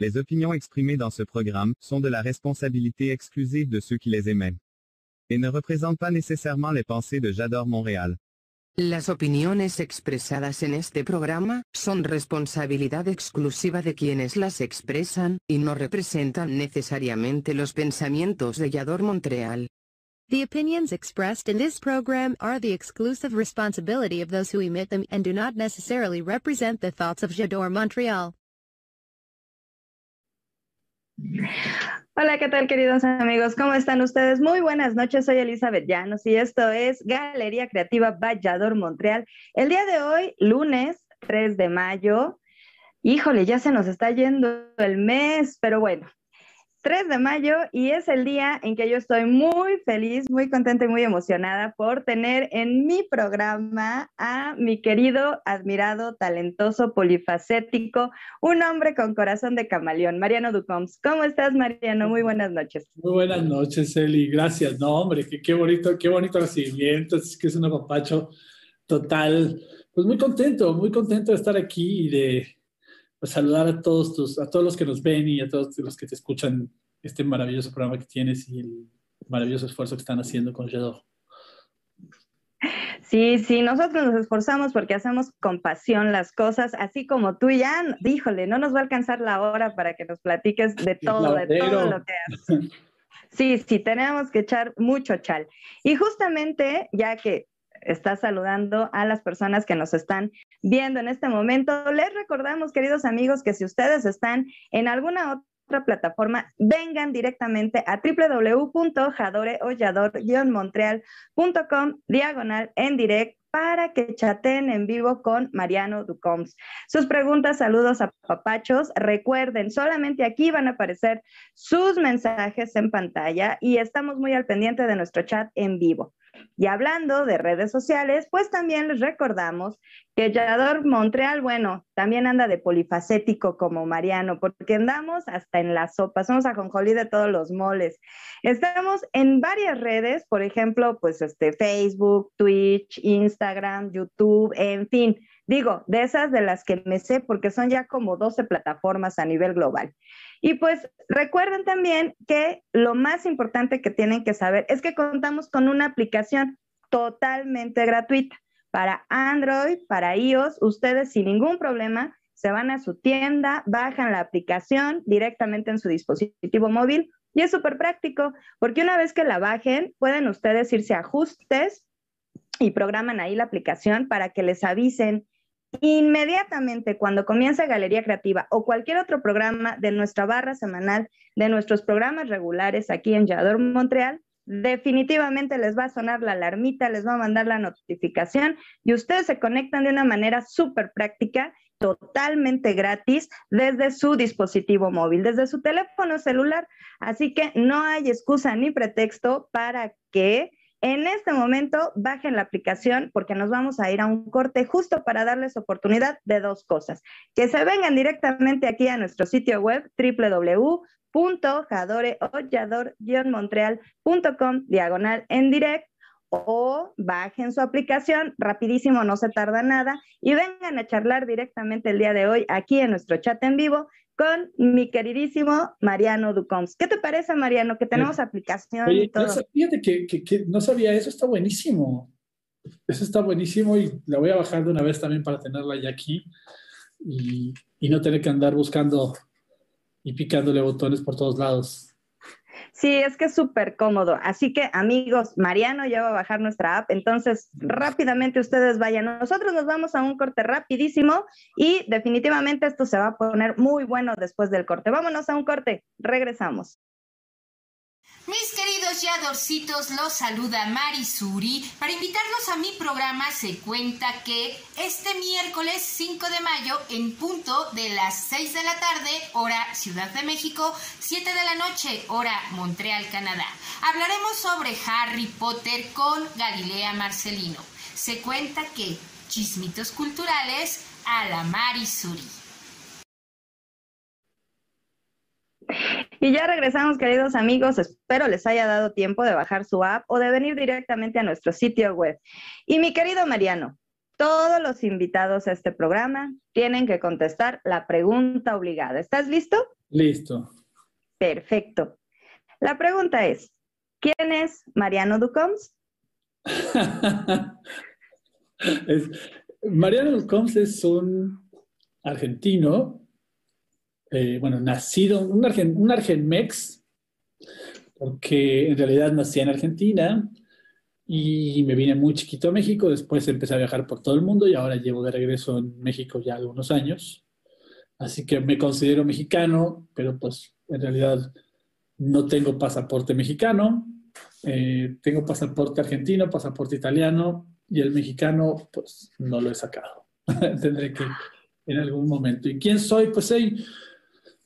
Les opinions exprimées dans ce programme sont de la responsabilité exclusive de ceux qui les émettent et ne représentent pas nécessairement les pensées de J'adore Montréal. Las opiniones expresadas en este programa son responsabilidad exclusiva de quienes las expresan y no representan necesariamente los pensamientos de Yador Montreal. The opinions expressed in this program are the exclusive responsibility of those who emit them and do not necessarily represent the thoughts of J'adore Montreal. Hola, ¿qué tal queridos amigos? ¿Cómo están ustedes? Muy buenas noches, soy Elizabeth Llanos y esto es Galería Creativa Vallador Montreal. El día de hoy, lunes 3 de mayo, híjole, ya se nos está yendo el mes, pero bueno, 3 de mayo y es el día en que yo estoy muy feliz, muy contenta y muy emocionada por tener en mi programa a mi querido, admirado, talentoso, polifacético, un hombre con corazón de camaleón, Mariano Ducoms. ¿Cómo estás, Mariano? Muy buenas noches. Muy buenas noches, Eli. Gracias. No, hombre, qué, bonito, qué bonito recibimiento. Es que es un apapacho total. Pues muy contento, muy contento de estar aquí y de pues, saludar a todos, tus, a todos los que nos ven y a todos los que te escuchan este maravilloso programa que tienes y el maravilloso esfuerzo que están haciendo con Yador. Sí, sí, nosotros nos esforzamos porque hacemos con pasión las cosas, así como tú ya, díjole, no nos va a alcanzar la hora para que nos platiques de todo, de todo lo que haces. Sí, sí, tenemos que echar mucho chal. Y justamente, ya que está saludando a las personas que nos están viendo en este momento. Les recordamos, queridos amigos, que si ustedes están en alguna otra plataforma, vengan directamente a www.jadoreollador-montreal.com diagonal en direct para que chateen en vivo con Mariano Ducoms. Sus preguntas, saludos a papachos. Recuerden, solamente aquí van a aparecer sus mensajes en pantalla y estamos muy al pendiente de nuestro chat en vivo. Y hablando de redes sociales, pues también les recordamos que Yador Montreal, bueno, también anda de polifacético como Mariano, porque andamos hasta en la sopa, somos ajonjolí de todos los moles. Estamos en varias redes, por ejemplo, pues este Facebook, Twitch, Instagram, YouTube, en fin, digo, de esas de las que me sé, porque son ya como 12 plataformas a nivel global. Y pues recuerden también que lo más importante que tienen que saber es que contamos con una aplicación totalmente gratuita para Android, para iOS. Ustedes sin ningún problema se van a su tienda, bajan la aplicación directamente en su dispositivo móvil y es súper práctico porque una vez que la bajen pueden ustedes irse a ajustes y programan ahí la aplicación para que les avisen Inmediatamente cuando comience Galería Creativa o cualquier otro programa de nuestra barra semanal, de nuestros programas regulares aquí en Yador Montreal, definitivamente les va a sonar la alarmita, les va a mandar la notificación y ustedes se conectan de una manera súper práctica, totalmente gratis desde su dispositivo móvil, desde su teléfono celular. Así que no hay excusa ni pretexto para que en este momento, bajen la aplicación porque nos vamos a ir a un corte justo para darles oportunidad de dos cosas. Que se vengan directamente aquí a nuestro sitio web www.jadoreollador-montreal.com diagonal en direct o bajen su aplicación, rapidísimo, no se tarda nada, y vengan a charlar directamente el día de hoy aquí en nuestro chat en vivo con mi queridísimo Mariano Ducoms. ¿Qué te parece, Mariano, que tenemos aplicación y todo? Fíjate que, que, no sabía eso, está buenísimo. Eso está buenísimo y la voy a bajar de una vez también para tenerla ya aquí y, y no tener que andar buscando y picándole botones por todos lados. Sí, es que es súper cómodo. Así que amigos, Mariano ya va a bajar nuestra app, entonces rápidamente ustedes vayan. Nosotros nos vamos a un corte rapidísimo y definitivamente esto se va a poner muy bueno después del corte. Vámonos a un corte, regresamos. Mis queridos yadorcitos, los saluda Marisuri para invitarlos a mi programa Se Cuenta que este miércoles 5 de mayo en punto de las 6 de la tarde, hora Ciudad de México, 7 de la noche, hora Montreal, Canadá. Hablaremos sobre Harry Potter con Galilea Marcelino. Se cuenta que chismitos culturales a la Marisuri. Y ya regresamos, queridos amigos. Espero les haya dado tiempo de bajar su app o de venir directamente a nuestro sitio web. Y mi querido Mariano, todos los invitados a este programa tienen que contestar la pregunta obligada. ¿Estás listo? Listo. Perfecto. La pregunta es, ¿quién es Mariano Ducoms? Mariano Ducoms es un argentino eh, bueno, nacido, un, argen, un argenmex, porque en realidad nací en Argentina y me vine muy chiquito a México, después empecé a viajar por todo el mundo y ahora llevo de regreso en México ya algunos años. Así que me considero mexicano, pero pues en realidad no tengo pasaporte mexicano, eh, tengo pasaporte argentino, pasaporte italiano y el mexicano pues no lo he sacado. Tendré que en algún momento. ¿Y quién soy? Pues soy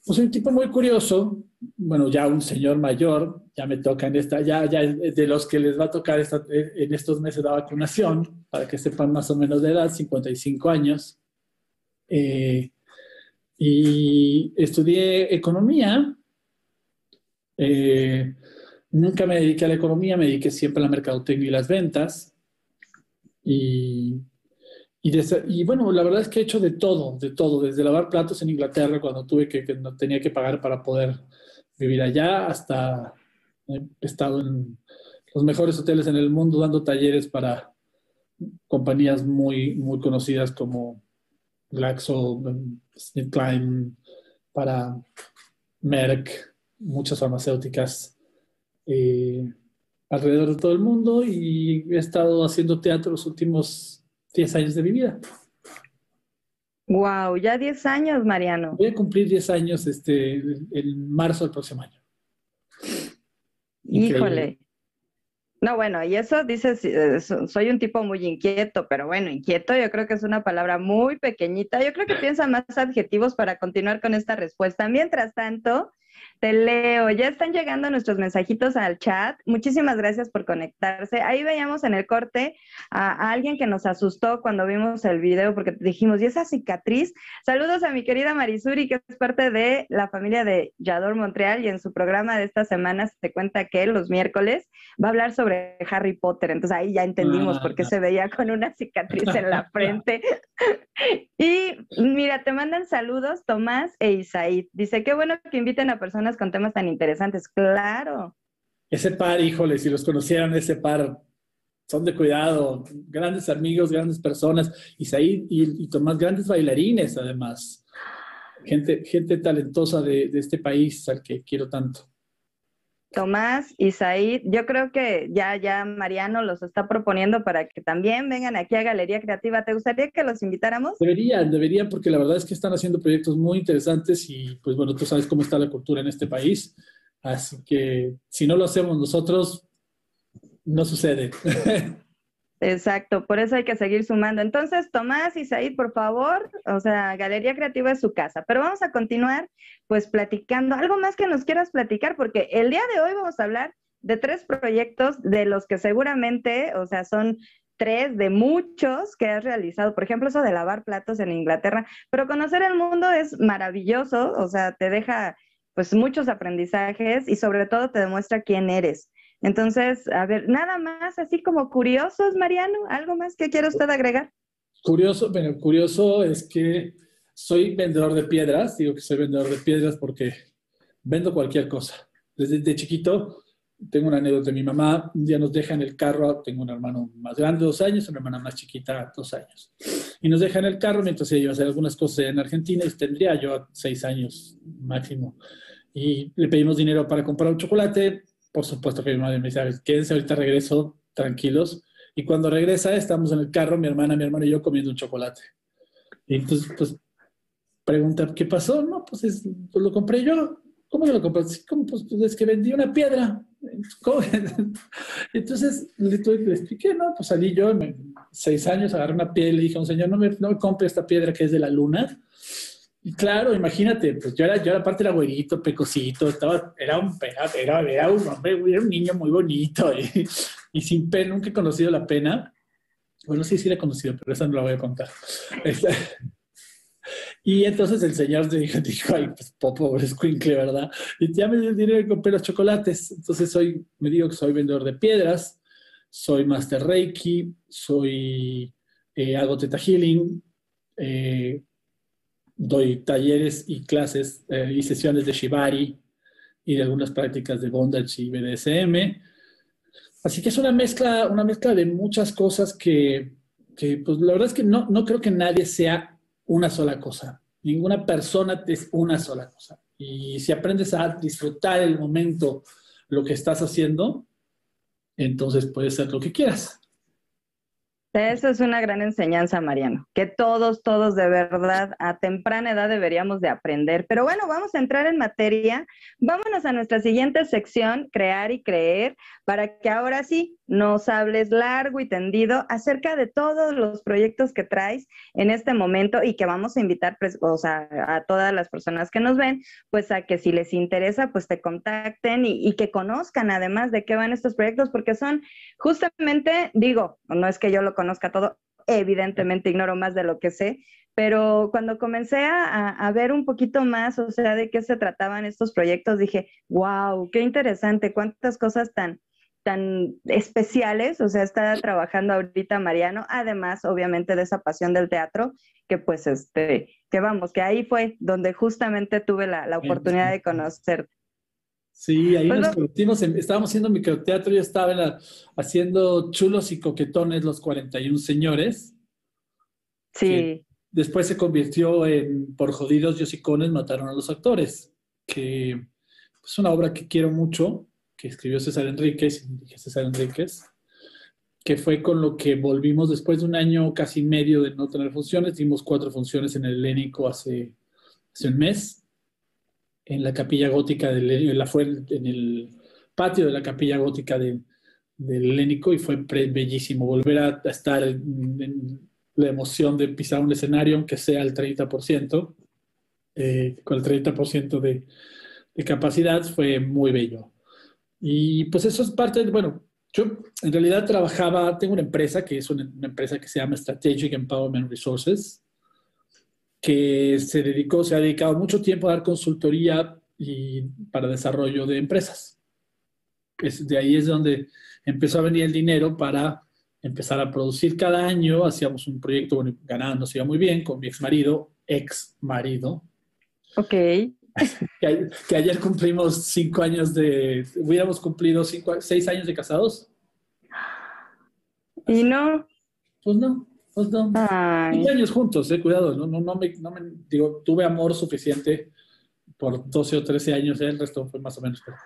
pues un tipo muy curioso, bueno, ya un señor mayor, ya me toca en esta, ya, ya de los que les va a tocar en estos meses la vacunación, para que sepan más o menos de edad, 55 años. Eh, y estudié economía. Eh, nunca me dediqué a la economía, me dediqué siempre a la mercadotecnia y las ventas. Y y, bueno, la verdad es que he hecho de todo, de todo, desde lavar platos en Inglaterra cuando tuve que, no tenía que pagar para poder vivir allá, hasta he estado en los mejores hoteles en el mundo dando talleres para compañías muy, muy conocidas como Glaxo, Klein, para Merck, muchas farmacéuticas eh, alrededor de todo el mundo y he estado haciendo teatro los últimos 10 años de mi vida. Wow, ya 10 años, Mariano. Voy a cumplir 10 años este, en marzo del próximo año. Híjole. No, bueno, y eso dices, eh, soy un tipo muy inquieto, pero bueno, inquieto yo creo que es una palabra muy pequeñita. Yo creo que piensa más adjetivos para continuar con esta respuesta. Mientras tanto, te leo, ya están llegando nuestros mensajitos al chat. Muchísimas gracias por conectarse. Ahí veíamos en el corte a, alguien que nos asustó cuando vimos el video porque dijimos, ¿y esa cicatriz? Saludos a mi querida Marisuri, que es parte de la familia de Yador Montreal y en su programa de esta semana se cuenta que los miércoles va a hablar sobre Harry Potter. Entonces ahí ya entendimos por qué ah. se veía con una cicatriz en la frente. y mira, te mandan saludos Tomás e Isaí. Dice, qué bueno que inviten a personas con temas tan interesantes. Claro. Ese par, híjole, si los conocieran, ese par, son de cuidado, grandes amigos, grandes personas, Isaí y, y Tomás, grandes bailarines además. Gente, gente talentosa de, de este país al que quiero tanto. Tomás y Said, yo creo que ya, ya Mariano los está proponiendo para que también vengan aquí a Galería Creativa. ¿Te gustaría que los invitáramos? Deberían, deberían, porque la verdad es que están haciendo proyectos muy interesantes y pues bueno, tú sabes cómo está la cultura en este país. Así que si no lo hacemos nosotros, no sucede. Exacto, por eso hay que seguir sumando. Entonces, Tomás y Said, por favor, o sea, Galería Creativa es su casa. Pero vamos a continuar, pues, platicando. Algo más que nos quieras platicar, porque el día de hoy vamos a hablar de tres proyectos de los que seguramente, o sea, son tres de muchos que has realizado. Por ejemplo, eso de lavar platos en Inglaterra. Pero conocer el mundo es maravilloso, o sea, te deja, pues, muchos aprendizajes y sobre todo te demuestra quién eres. Entonces, a ver, nada más así como curiosos, Mariano, ¿algo más que quiera usted agregar? Curioso, bueno, curioso es que soy vendedor de piedras, digo que soy vendedor de piedras porque vendo cualquier cosa. Desde chiquito tengo una anécdota de mi mamá, un día nos deja en el carro, tengo un hermano más grande, dos años, una hermana más chiquita, dos años. Y nos deja en el carro mientras ella iba a hacer algunas cosas en Argentina y tendría yo seis años máximo. Y le pedimos dinero para comprar un chocolate, por supuesto que mi madre me dice, quédense ahorita regreso, tranquilos. Y cuando regresa, estamos en el carro, mi hermana, mi hermano y yo comiendo un chocolate. Y entonces, pues, pregunta, ¿qué pasó? No, pues, pues lo compré yo. ¿Cómo que lo compré? ¿Cómo? Pues, es que vendí una piedra. Entonces le, expliqué, ¿no? Pues salí yo, seis años, agarré una piedra y le dije a un señor, no me, no me compre esta piedra que es de la luna. Y claro, imagínate, pues yo era, yo era parte era güerito, pecosito, estaba, era un, era, era un hombre, era un niño muy bonito y, y sin pena, nunca he conocido la pena. Bueno, sí, sí la he conocido, pero esa no la voy a contar. Este, y entonces el señor dijo, dijo ay, pues pobre squinkle, ¿verdad? Y ya me dio el dinero y compré los chocolates. Entonces soy, me digo que soy vendedor de piedras, soy master reiki, soy, eh, hago teta healing, eh, doy talleres y clases eh, y sesiones de shibari y de algunas prácticas de bondage y BDSM. Así que es una mezcla, una mezcla de muchas cosas que, que pues la verdad es que no, no creo que nadie sea una sola cosa. Ninguna persona es una sola cosa. Y si aprendes a disfrutar el momento, lo que estás haciendo, entonces puedes ser lo que quieras. Eso es una gran enseñanza, Mariano, que todos, todos de verdad a temprana edad deberíamos de aprender. Pero bueno, vamos a entrar en materia. Vámonos a nuestra siguiente sección, crear y creer, para que ahora sí nos hables largo y tendido acerca de todos los proyectos que traes en este momento y que vamos a invitar pues, a todas las personas que nos ven, pues a que si les interesa, pues te contacten y, que conozcan además de qué van estos proyectos, porque son justamente, digo, no es que yo lo conozca, conozca todo, evidentemente ignoro más de lo que sé, pero cuando comencé a, a, ver un poquito más, o sea, de qué se trataban estos proyectos, dije, wow, qué interesante, cuántas cosas tan, tan especiales, o sea, está trabajando ahorita Mariano, además, obviamente, de esa pasión del teatro, que pues, este, que vamos, que ahí fue donde justamente tuve la, la oportunidad de conocer Sí, ahí nos conocimos, estábamos haciendo microteatro, yo estaba haciendo chulos y coquetones los 41 señores. Sí. Después se convirtió en Por jodidos yosicones mataron a los actores, que es una obra que quiero mucho, que escribió César Enríquez, César Enríquez, que fue con lo que volvimos después de un año casi medio de no tener funciones, dimos cuatro funciones en el Helénico hace, hace un mes en la capilla gótica del fue en el patio de la capilla gótica de, del Helénico y fue bellísimo volver a, estar en, la emoción de pisar un escenario, aunque sea el 30%, eh, con el 30% de, de capacidad, fue muy bello. Y pues eso es parte, de, bueno, yo en realidad trabajaba, tengo una empresa que es una, una empresa que se llama Strategic Empowerment Resources, que se dedicó, se ha dedicado mucho tiempo a dar consultoría y para desarrollo de empresas. Es, de ahí es donde empezó a venir el dinero para empezar a producir cada año. Hacíamos un proyecto, bueno, ganando, nos iba muy bien con mi ex marido, ex marido. Ok. Que, que, ayer cumplimos cinco años de, hubiéramos cumplido cinco, seis años de casados. ¿Y no? Pues no. Pues no, años juntos, eh, cuidado, no, no, no, me, no me, digo, tuve amor suficiente por 12 o 13 años, eh, el resto fue más o menos. Pero,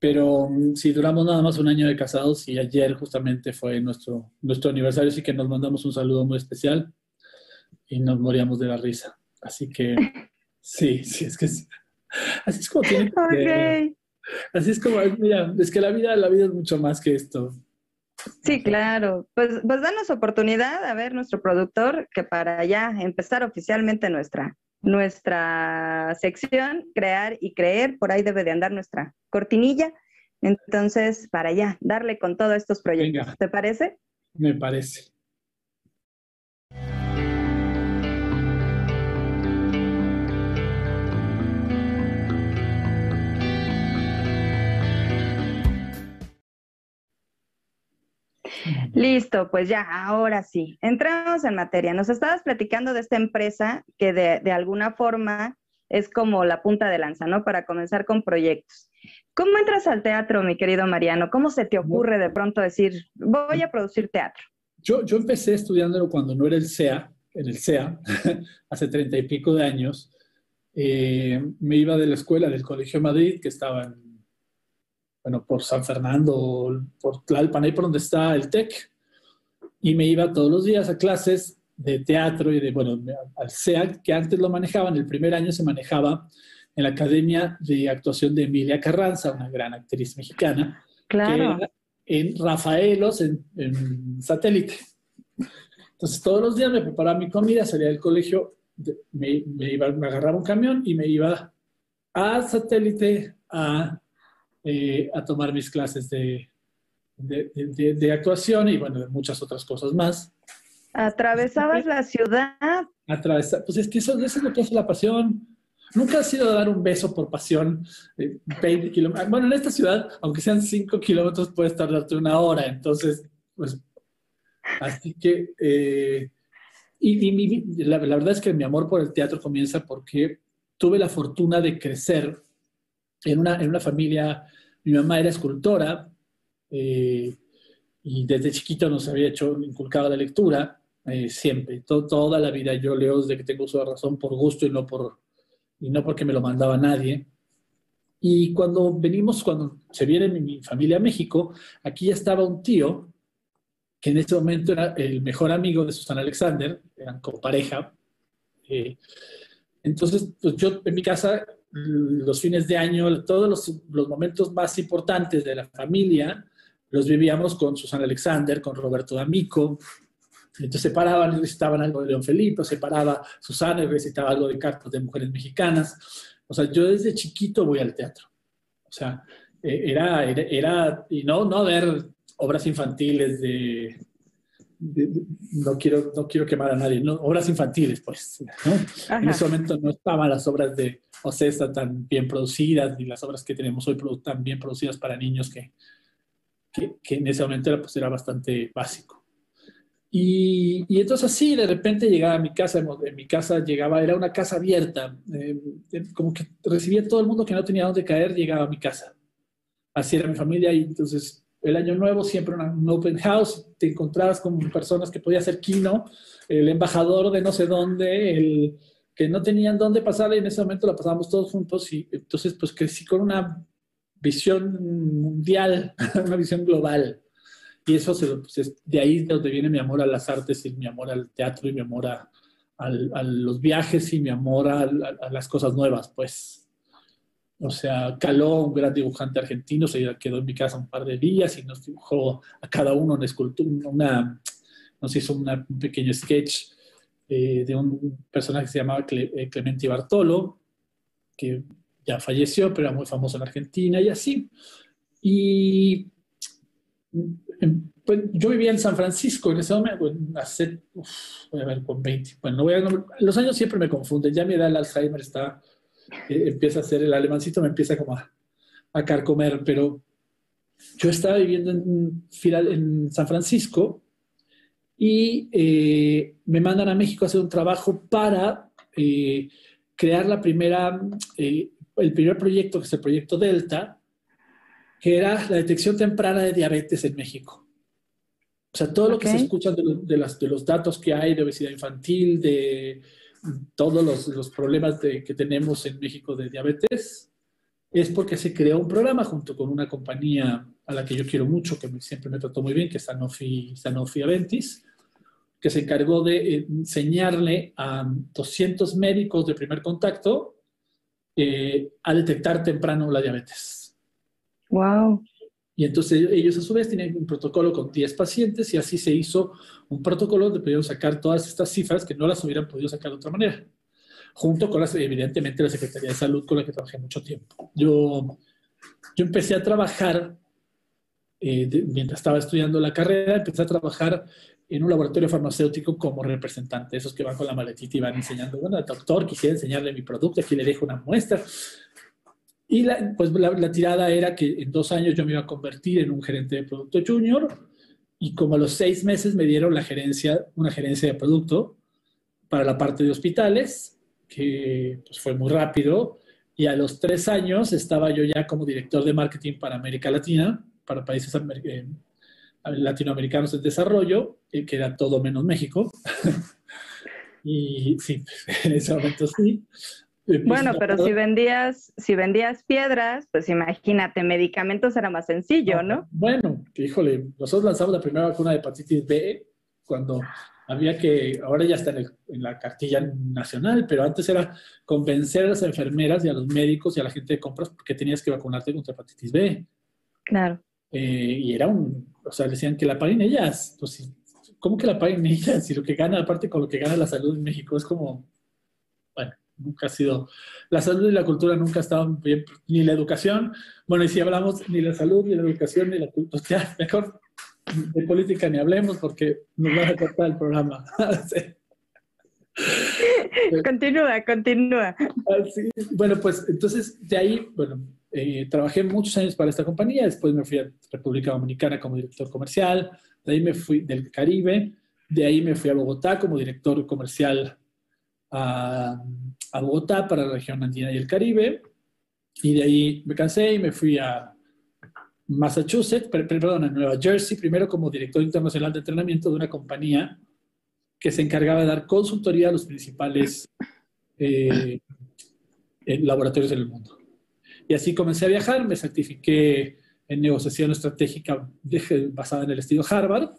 pero mm, si duramos nada más un año de casados y ayer justamente fue nuestro, nuestro aniversario, así que nos mandamos un saludo muy especial y nos moríamos de la risa. Así que sí, sí, es que así es como tiene que, Así es como, mira, es que la vida, la vida es mucho más que esto. Sí, claro. Pues, pues danos oportunidad a ver nuestro productor que para ya empezar oficialmente nuestra, nuestra sección, crear y creer, por ahí debe de andar nuestra cortinilla. Entonces, para ya darle con todos estos proyectos. ¿Te parece? Me parece. Listo, pues ya, ahora sí. Entramos en materia. Nos estabas platicando de esta empresa que de, de, alguna forma es como la punta de lanza, ¿no? Para comenzar con proyectos. ¿Cómo entras al teatro, mi querido Mariano? ¿Cómo se te ocurre de pronto decir, voy a producir teatro? Yo, yo empecé estudiándolo cuando no era el SEA, en el SEA, hace treinta y pico de años. Eh, me iba de la escuela del Colegio de Madrid, que estaba en bueno, por San Fernando, por Tlalpan, ahí por donde está el TEC, y me iba todos los días a clases de teatro y de, bueno, al SEAC, que antes lo manejaban, el primer año se manejaba en la Academia de Actuación de Emilia Carranza, una gran actriz mexicana, Claro. que era en Rafaelos, en, en satélite. Entonces, todos los días me preparaba mi comida, salía del colegio, me, me iba, me agarraba un camión y me iba a satélite a, eh, a tomar mis clases de, de, de- de actuación y, bueno, de muchas otras cosas más. Atravesabas la ciudad. Atravesar, pues es que eso, eso es lo que hace la pasión. Nunca ha sido dar un beso por pasión. eh, 20 kilómetros. Bueno, en esta ciudad, aunque sean 5 kilómetros, puedes tardarte una hora. Entonces, pues, así que, eh, y, y mi- la, la verdad es que mi amor por el teatro comienza porque tuve la fortuna de crecer en una, en una familia, mi mamá era escultora eh, y desde chiquito nos había hecho, inculcado la lectura, eh, siempre, to- toda la vida yo leo desde que tengo uso de razón por gusto y no, por, y no porque me lo mandaba nadie. Y cuando venimos, cuando se viene mi familia a México, aquí ya estaba un tío que en ese momento era el mejor amigo de Susana Alexander, eran como pareja. eh, entonces, pues yo en mi casa, los fines de año, todos los, los momentos más importantes de la familia, los vivíamos con Susana Alexander, con Roberto D'Amico. Entonces se paraban y recitaban algo de León Felipe, se paraba Susana y recitaba algo de cartas de mujeres mexicanas. O sea, yo desde chiquito voy al teatro. O sea, eh, era, era, era- y no, no ver obras infantiles de- no, quiero, no quiero quemar a nadie, no, obras infantiles, pues. ¿no? En ese momento no estaban las obras de Ocesa tan bien producidas, ni las obras que tenemos hoy tan bien producidas para niños que, que, que en ese momento era, pues, era bastante básico. Y, y entonces así, de repente llegaba a mi casa, en mi casa llegaba, era una casa abierta, eh, como que recibía todo el mundo que no tenía dónde caer, llegaba a mi casa. Así era mi familia y entonces el año nuevo siempre una- un open house, te encontrabas con personas que podía ser Kino, el embajador de no sé dónde, el que no tenían dónde pasar y en ese momento la pasábamos todos juntos y entonces pues crecí con una visión mundial, una visión global. Y eso pues, es de ahí de donde viene mi amor a las artes y mi amor al teatro y mi amor a, los viajes y mi amor a- a las cosas nuevas, pues. O sea, Caló, un gran dibujante argentino, se quedó en mi casa un par de días y nos dibujó a cada uno una escultura, una, nos hizo una- un pequeño sketch eh, de un personaje que se llamaba Cle- eh, Clemente Bartolo, que ya falleció, pero era muy famoso en Argentina y así. Y em, pues, yo vivía en San Francisco en ese momento, hace, uf, voy a ver, con 20. Bueno, no voy a, los años siempre me confunden, ya mi edad el Alzheimer está, eh, empieza a ser, el alemancito me empieza como a, a carcomer, pero yo estaba viviendo en, en San Francisco y eh, me mandan a México a hacer un trabajo para eh, crear la primera, eh, el primer proyecto, que es el proyecto Delta, que era la detección temprana de diabetes en México. O sea, todo lo que se escucha de, de las, de los datos que hay de obesidad infantil, de todos los, los problemas de- que tenemos en México de diabetes, es porque se creó un programa junto con una compañía a la que yo quiero mucho, que siempre me trató muy bien, que es Sanofi, Sanofi Aventis, que se encargó de enseñarle a 200 médicos de primer contacto eh, a detectar temprano la diabetes. Wow. Y entonces ellos a su vez tenían un protocolo con 10 pacientes y así se hizo un protocolo donde pudieron sacar todas estas cifras que no las hubieran podido sacar de otra manera. Junto con las, evidentemente, la Secretaría de Salud con la que trabajé mucho tiempo. Yo, yo empecé a trabajar, eh, de- mientras estaba estudiando la carrera, empecé a trabajar en un laboratorio farmacéutico como representante, esos que van con la maletita y van enseñando, bueno, doctor, quisiera enseñarle mi producto, aquí le dejo una muestra. Y la, pues la, la tirada era que en dos años yo me iba a convertir en un gerente de producto junior y como a los seis meses me dieron la gerencia, una gerencia de producto para la parte de hospitales, que pues fue muy rápido. Y a los tres años estaba yo ya como director de marketing para América Latina, para países amer- eh, latinoamericanos en desarrollo, eh, que era todo menos México. y sí, en ese momento sí. Bueno, pero si vendías, si vendías piedras, pues imagínate, medicamentos era más sencillo, ¿no? Bueno, híjole, nosotros lanzamos la primera vacuna de hepatitis B cuando había que, ahora ya está en, la cartilla nacional, pero antes era convencer a las enfermeras y a los médicos y a la gente de compras que tenías que vacunarte contra hepatitis B. Claro. Eh, y era un, o sea, decían que la paguen ellas. Pues, ¿cómo que la paguen ellas? Si lo que gana, aparte con lo que gana la salud en México, es como, nunca ha sido, la salud y la cultura nunca estaban bien, ni la educación, bueno, y si hablamos ni la salud, ni la educación, ni la cultura, ya, mejor de política ni hablemos porque nos van a cortar el programa. Continúa, continúa. Bueno, pues entonces de ahí, bueno, eh, trabajé muchos años para esta compañía, después me fui a República Dominicana como director comercial, de ahí me fui del Caribe, de ahí me fui a Bogotá como director comercial a, a Bogotá para la región andina y el Caribe, y de ahí me cansé y me fui a Massachusetts, perdón, en Nueva Jersey, primero como director internacional de entrenamiento de una compañía que se encargaba de dar consultoría a los principales eh, laboratorios del mundo. Y así comencé a viajar, me certifiqué en negociación estratégica basada en el estilo Harvard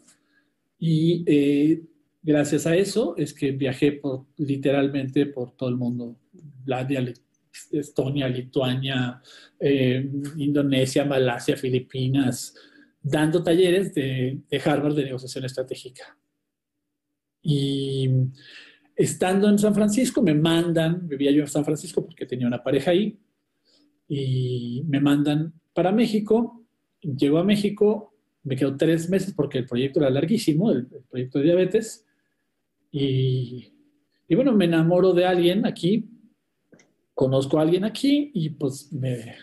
y eh, gracias a eso es que viajé literalmente por todo el mundo. La, Estonia, Lituania, eh, Indonesia, Malasia, Filipinas, dando talleres de, Harvard de negociación estratégica. Y estando en San Francisco, me mandan, vivía yo en San Francisco porque tenía una pareja ahí, y me mandan para México. Llego a México, me quedo tres meses porque el proyecto era larguísimo, el, proyecto de diabetes. Y, y, bueno, me enamoro de alguien aquí conozco a alguien aquí y pues me,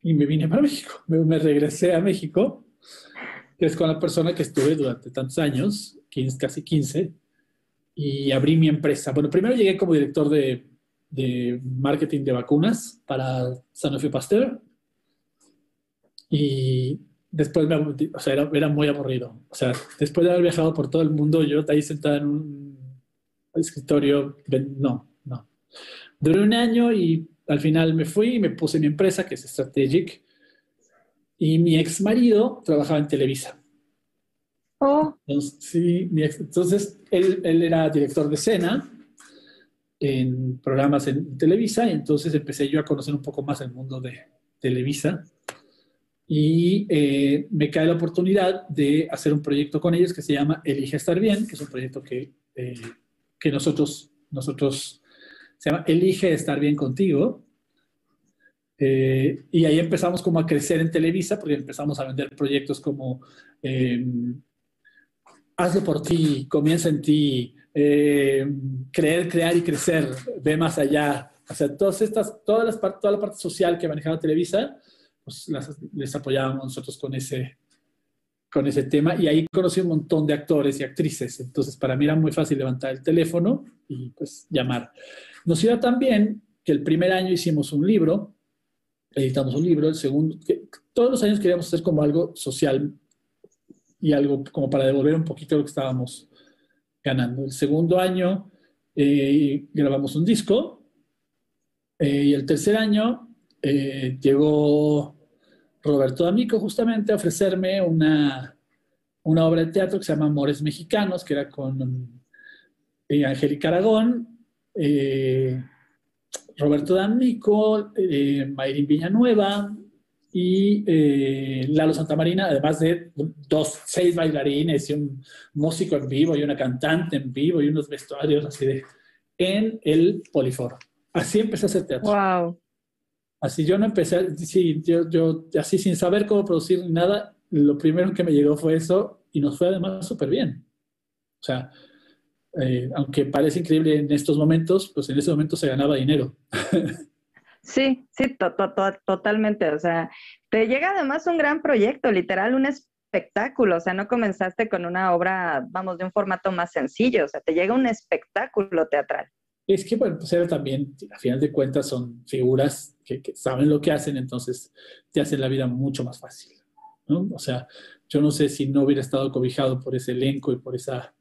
y me vine para México. Me, regresé a México, que es con la persona que estuve durante tantos años, 15, casi 15, y abrí mi empresa. Bueno, primero llegué como director de, de marketing de vacunas para Sanofi Pasteur y después me, o sea, era, era, muy aburrido. O sea, después de haber viajado por todo el mundo, yo ahí sentada en un escritorio, no, Duré un año y al final me fui y me puse mi empresa, que es Strategic. Y mi ex marido trabajaba en Televisa. Oh. Entonces, sí, entonces él, él, era director de escena en programas en Televisa y entonces empecé yo a conocer un poco más el mundo de Televisa y eh, me cae la oportunidad de hacer un proyecto con ellos que se llama Elige Estar Bien, que es un proyecto que, eh, que nosotros, nosotros se llama Elige estar bien contigo. Eh, y ahí empezamos como a crecer en Televisa, porque empezamos a vender proyectos como em, Hazlo por ti, comienza en ti, em, creer, crear y crecer, ve más allá. O sea, todas estas, todas las, toda la parte social que manejaba Televisa, pues les apoyábamos nosotros con ese, con ese tema y ahí conocí un montón de actores y actrices. Entonces, para mí era muy fácil levantar el teléfono y pues llamar. Nos iba tan bien que el primer año hicimos un libro, editamos un libro, el segundo, todos los años queríamos hacer como algo social y algo como para devolver un poquito lo que estábamos ganando. El segundo año eh, grabamos un disco eh, y el tercer año eh, llegó Roberto D'Amico justamente a ofrecerme una, una obra de teatro que se llama Amores Mexicanos, que era con Angélica Aragón eh, Roberto D'Amico, eh, Mayrin Villanueva y eh, Lalo Santamarina, además de dos, seis bailarines y un músico en vivo y una cantante en vivo y unos vestuarios así de en el Poliforo. Así empecé a hacer teatro. Wow. Así yo no empecé, sí, yo, yo así sin saber cómo producir nada, lo primero que me llegó fue eso y nos fue además súper bien. O sea, eh, aunque parece increíble en estos momentos, pues en ese momento se ganaba dinero. Sí, sí, totalmente. O sea, te llega además un gran proyecto, literal, un espectáculo. O sea, no comenzaste con una obra, vamos, de un formato más sencillo. O sea, te llega un espectáculo teatral. Es que, bueno, pues era también, a final de cuentas, son figuras que, que, saben lo que hacen, entonces te hacen la vida mucho más fácil. ¿no? O sea, yo no sé si no hubiera estado cobijado por ese elenco y por esa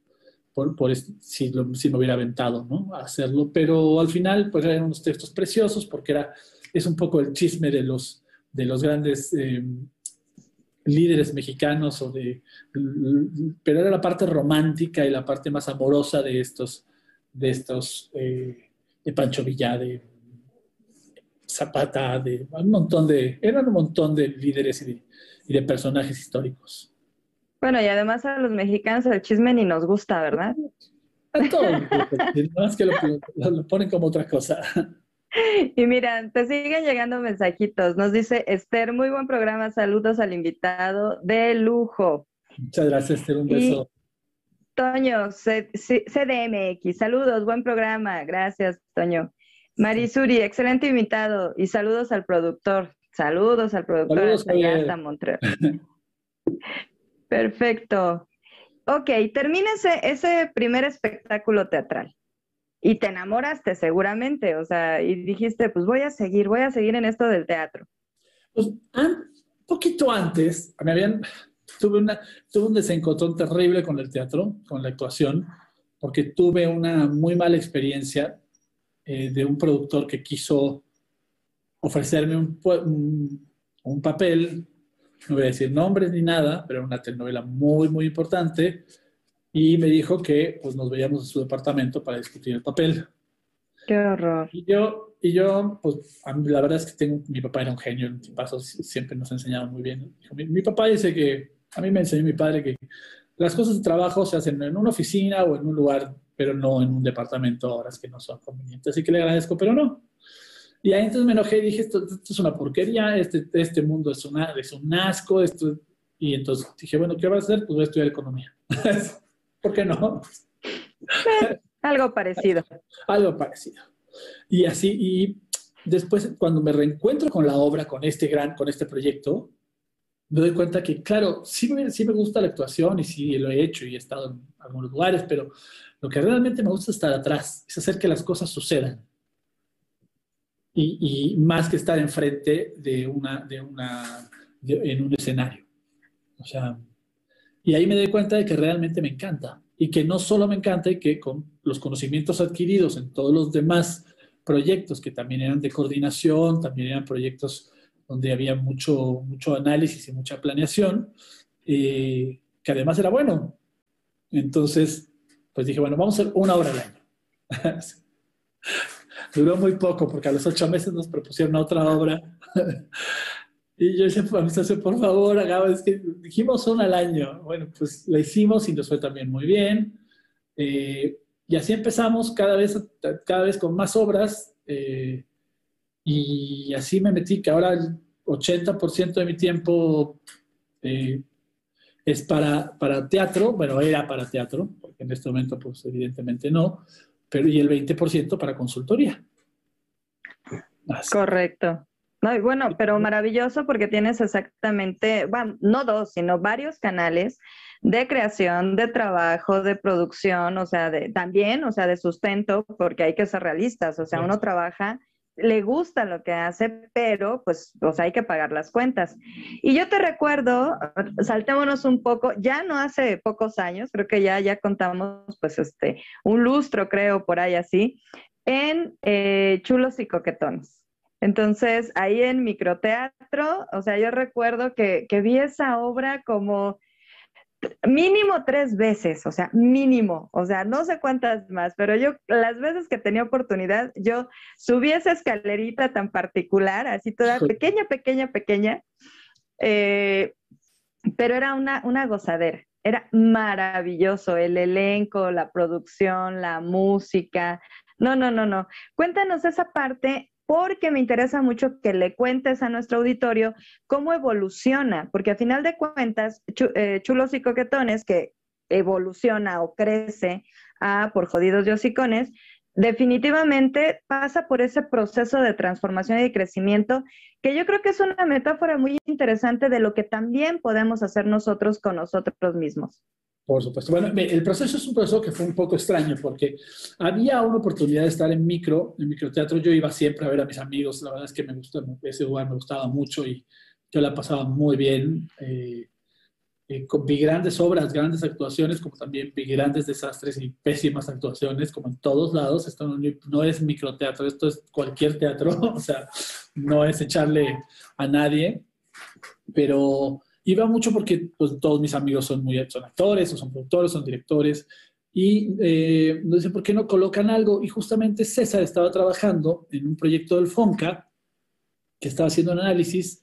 por, si, si, me hubiera aventado ¿no? a hacerlo, pero al final pues eran unos textos preciosos porque era, es un poco el chisme de los, de los grandes eh, líderes mexicanos o de... Pero era la parte romántica y la parte más amorosa de estos, de estos, eh, de Pancho Villa, de Zapata, de un montón de... Eran un montón de líderes y de, y de personajes históricos. Bueno, y además a los mexicanos el chisme ni nos gusta, ¿verdad? A todos, más que lo, lo ponen como otra cosa. Y mira, te siguen llegando mensajitos. Nos dice Esther, muy buen programa, saludos al invitado de lujo. Muchas gracias, Esther, un beso. Toño, CDMX, saludos, buen programa, gracias, Toño. Marisuri, excelente invitado y saludos al productor. Saludos al productor Saludos, hasta hasta Montreal. Perfecto. Ok, termínese ese primer espectáculo teatral y te enamoraste seguramente, o sea, y dijiste, pues voy a seguir, voy a seguir en esto del teatro. Pues un poquito antes, me habían, tuve, una, tuve un desencontrón terrible con el teatro, con la actuación, porque tuve una muy mala experiencia eh, de un productor que quiso ofrecerme un, un, un, papel, no voy a decir nombres ni nada, pero una telenovela muy, muy importante, y me dijo que pues nos veíamos en su departamento para discutir el papel. Qué horror. Y yo, y yo pues la verdad es que tengo, mi papá era un genio, en paso siempre nos enseñaba muy bien. Mi, mi, papá dice que, a mí me enseñó mi padre que las cosas de trabajo se hacen en una oficina o en un lugar, pero no en un departamento a horas que no son convenientes. Así que le agradezco, pero no. Y ahí entonces me enojé y dije, esto, esto es una porquería, este, este mundo es, una, es un asco, esto... Y entonces dije, bueno, ¿qué vas a hacer? Pues voy a estudiar economía. ¿Por qué no? Eh, algo parecido. algo parecido. Y así, y después cuando me reencuentro con la obra, con este gran, con este proyecto, me doy cuenta que, claro, sí me, sí me gusta la actuación y sí lo he hecho y he estado en algunos lugares, pero lo que realmente me gusta es estar atrás, es hacer que las cosas sucedan. Y, y más que estar enfrente de una, de una, de, en un escenario. O sea, y ahí me doy cuenta de que realmente me encanta y que no solo me encanta y que con los conocimientos adquiridos en todos los demás proyectos que también eran de coordinación, también eran proyectos donde había mucho, mucho análisis y mucha planeación, eh, que además era bueno. Entonces, pues dije, bueno, vamos a hacer una hora al año. Duró muy poco porque a los ocho meses nos propusieron otra obra y yo decía, pues, por favor, hagamos, es que dijimos una al año. Bueno, pues la hicimos y nos fue también muy bien. Eh, y así empezamos cada vez, cada vez con más obras. Eh, y así me metí que ahora el 80% de mi tiempo eh, es para, para teatro. Bueno, era para teatro, porque en este momento, pues evidentemente no. Pero y el 20% para consultoría. Así. Correcto. No, bueno, pero maravilloso porque tienes exactamente, bueno, no dos, sino varios canales de creación, de trabajo, de producción, o sea, de, también, o sea, de sustento, porque hay que ser realistas, o sea, uno trabaja, le gusta lo que hace, pero pues, sea, hay que pagar las cuentas. Y yo te recuerdo, saltémonos un poco, ya no hace pocos años, creo que ya, ya contamos, pues, este, un lustro, creo, por ahí así, en eh, Chulos y Coquetones. Entonces, ahí en microteatro, o sea, yo recuerdo que, que vi esa obra como mínimo tres veces, o sea, mínimo, o sea, no sé cuántas más, pero yo las veces que tenía oportunidad, yo subí esa escalerita tan particular, así toda pequeña, pequeña, pequeña, eh, pero era una, una gozadera, era maravilloso el elenco, la producción, la música. No, no, no, no. Cuéntanos esa parte porque me interesa mucho que le cuentes a nuestro auditorio cómo evoluciona, porque a final de cuentas, eh, Chulos y Coquetones, que evoluciona o crece a por jodidos y hocicones, definitivamente pasa por ese proceso de transformación y de crecimiento, que yo creo que es una metáfora muy interesante de lo que también podemos hacer nosotros con nosotros mismos. Por supuesto. Bueno, el proceso es un proceso que fue un poco extraño porque había una oportunidad de estar en micro, en microteatro. Yo iba siempre a ver a mis amigos. La verdad es que me gusta, ese lugar me gustaba mucho y yo la pasaba muy bien. Eh, eh, vi grandes obras, grandes actuaciones, como también vi grandes desastres y pésimas actuaciones, como en todos lados. Esto no, no es microteatro, esto es cualquier teatro. o sea, no es echarle a nadie. Pero Iba mucho porque pues, todos mis amigos son, muy, son actores, o son productores, son directores, y eh, nos dicen, ¿por qué no colocan algo? Y justamente César estaba trabajando en un proyecto del FONCA, que estaba haciendo un análisis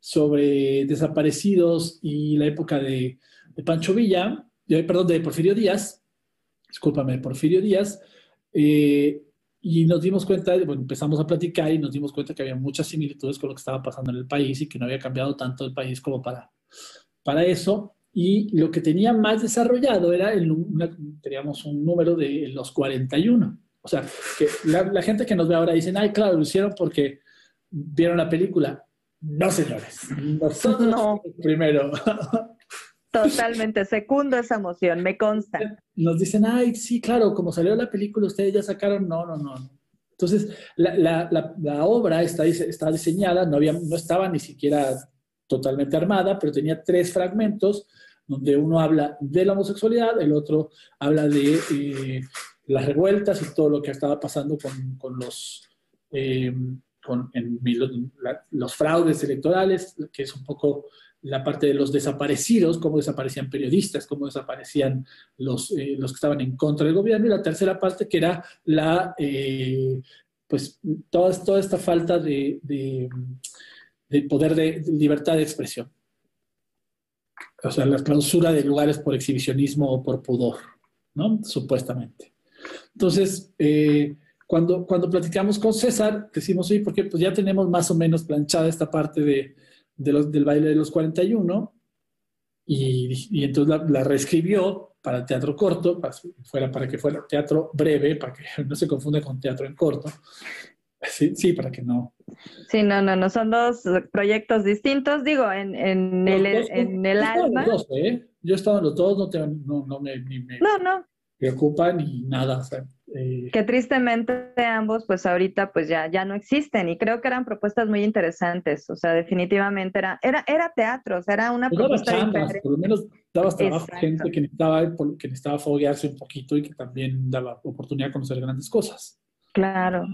sobre desaparecidos y la época de, de Pancho Villa, perdón, de Porfirio Díaz, discúlpame, Porfirio Díaz, eh, y nos dimos cuenta, bueno, empezamos a platicar y nos dimos cuenta que había muchas similitudes con lo que estaba pasando en el país y que no había cambiado tanto el país como para, para eso. Y lo que tenía más desarrollado era, el, teníamos un número de los 41. O sea, que la, gente que nos ve ahora dicen, ay, claro, lo hicieron porque vieron la película. No, señores. Nosotros no. primero. Totalmente, secundo esa emoción, me consta. Nos dicen, ay, sí, claro, como salió la película, ustedes ya sacaron, no, no, no. Entonces, la, la, la, obra está, está diseñada, no, había, no estaba ni siquiera totalmente armada, pero tenía tres fragmentos, donde uno habla de la homosexualidad, el otro habla de eh, las revueltas y todo lo que estaba pasando con, con los, eh, con, fraudes electorales, que es un poco la parte de los desaparecidos, cómo desaparecían periodistas, cómo desaparecían los, eh, los que estaban en contra del gobierno, y la tercera parte que era la, eh, pues, toda, toda esta falta de, poder de, libertad de expresión. O sea, la clausura de lugares por exhibicionismo o por pudor, ¿no? Supuestamente. Entonces, eh, cuando, cuando platicamos con César, decimos, sí, porque pues ya tenemos más o menos planchada esta parte de, de los, del baile de los 41 y, y entonces la, reescribió para el teatro corto, para, fuera, para que fuera teatro breve, para que no se confunda con teatro en corto. Sí, sí, para que no. Sí, no, no, no, son dos proyectos distintos, digo, en, en el, en el alma. ¿eh? Yo estaba en los dos, no, te, no, no me, ni me no, no. preocupa ni nada. O sea, eh, que tristemente ambos pues ahorita pues ya, ya no existen y creo que eran propuestas muy interesantes, o sea, definitivamente era, era, era teatro, o sea, era una propuesta Por lo menos dabas trabajo a gente que necesitaba, que necesitaba foguearse un poquito y que también daba oportunidad de conocer grandes cosas. Claro.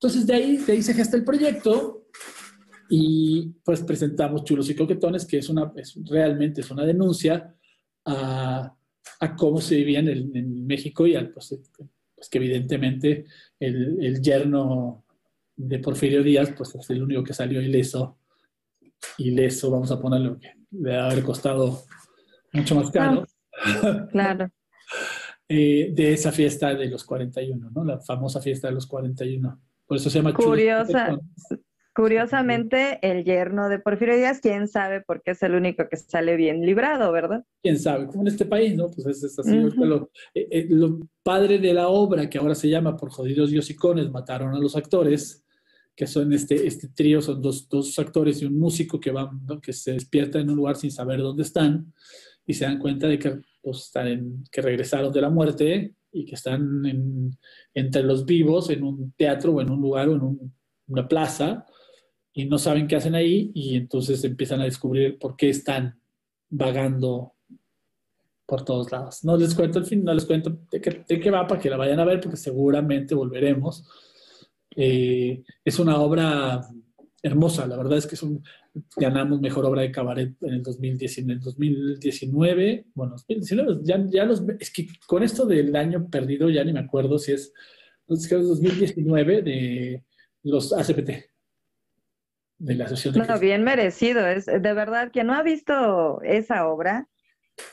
Entonces de ahí, de ahí se gesta el proyecto y pues presentamos Chulos y Coquetones, que es una, es, realmente es una denuncia a, a cómo se vivía en, en México y al, pues, pues que evidentemente el, el, yerno de Porfirio Díaz, pues es el único que salió ileso, ileso, vamos a ponerlo, que le a haber costado mucho más caro. claro. eh, de esa fiesta de los 41, ¿no? La famosa fiesta de los 41. Por eso se llama Curiosa, Curiosamente, el yerno de Porfirio Díaz, quién sabe por qué es el único que sale bien librado, ¿verdad? Quién sabe, como en este país, ¿no? Pues es, así. lo, eh, eh, lo, padre de la obra, que ahora se llama Por jodidos diosicones, mataron a los actores, que son este, este trío, son dos, dos actores y un músico que, van, que se despierta en un lugar sin saber dónde están y se dan cuenta de que, pues, están en, que regresaron de la muerte y que están en, entre los vivos en un teatro o en un lugar o en un, una plaza y no saben qué hacen ahí y entonces empiezan a descubrir por qué están vagando por todos lados. No les cuento el fin, no les cuento de qué, va para que la vayan a ver porque seguramente volveremos. Eh, es una obra hermosa, la verdad es que es un, ganamos mejor obra de cabaret en el 2019, en el 2019 bueno, 2019, ya, ya los, es que con esto del año perdido ya ni me acuerdo si es, es 2019 de los ACPT de la sesión de No, bien merecido. Es de verdad que no ha visto esa obra.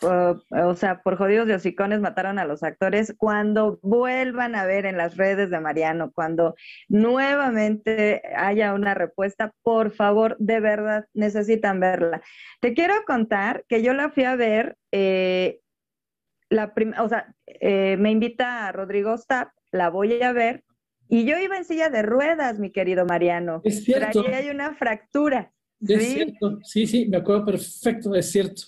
O sea, por jodidos de hocicones mataron a los actores. Cuando vuelvan a ver en las redes de Mariano, cuando nuevamente haya una respuesta, por favor, de verdad necesitan verla. Te quiero contar que yo la fui a ver, eh, la o sea, eh, me invita a Rodrigo Stapp, la voy a ver y yo iba en silla de ruedas, mi querido Mariano. Es cierto. ahí hay una fractura. Es cierto, sí, sí, me acuerdo perfecto, es cierto.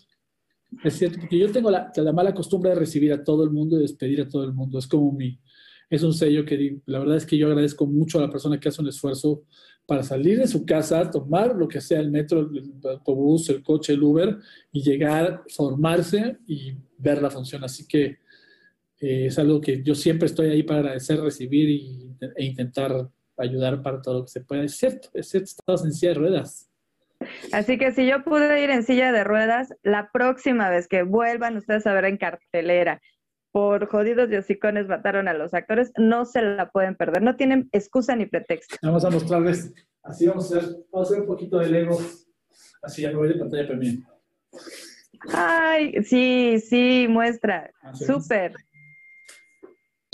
Es cierto, porque yo tengo la, la, mala costumbre de recibir a todo el mundo y despedir a todo el mundo. Es como mi, es un sello que digo, la verdad es que yo agradezco mucho a la persona que hace un esfuerzo para salir de su casa, tomar lo que sea el metro, el autobús, el coche, el Uber y llegar, formarse y ver la función. Así que eh, es algo que yo siempre estoy ahí para agradecer, recibir y, e intentar ayudar para todo lo que se pueda. Es cierto, es cierto, estamos en de ruedas. Así que si yo pude ir en silla de ruedas, la próxima vez que vuelvan ustedes a ver en cartelera, por jodidos y hocicones mataron a los actores, no se la pueden perder, no tienen excusa ni pretexto. Vamos a mostrarles, así vamos a hacer, vamos a hacer un poquito de Lego, así ya me voy de pantalla también. Ay, sí, sí, muestra, Ah, súper.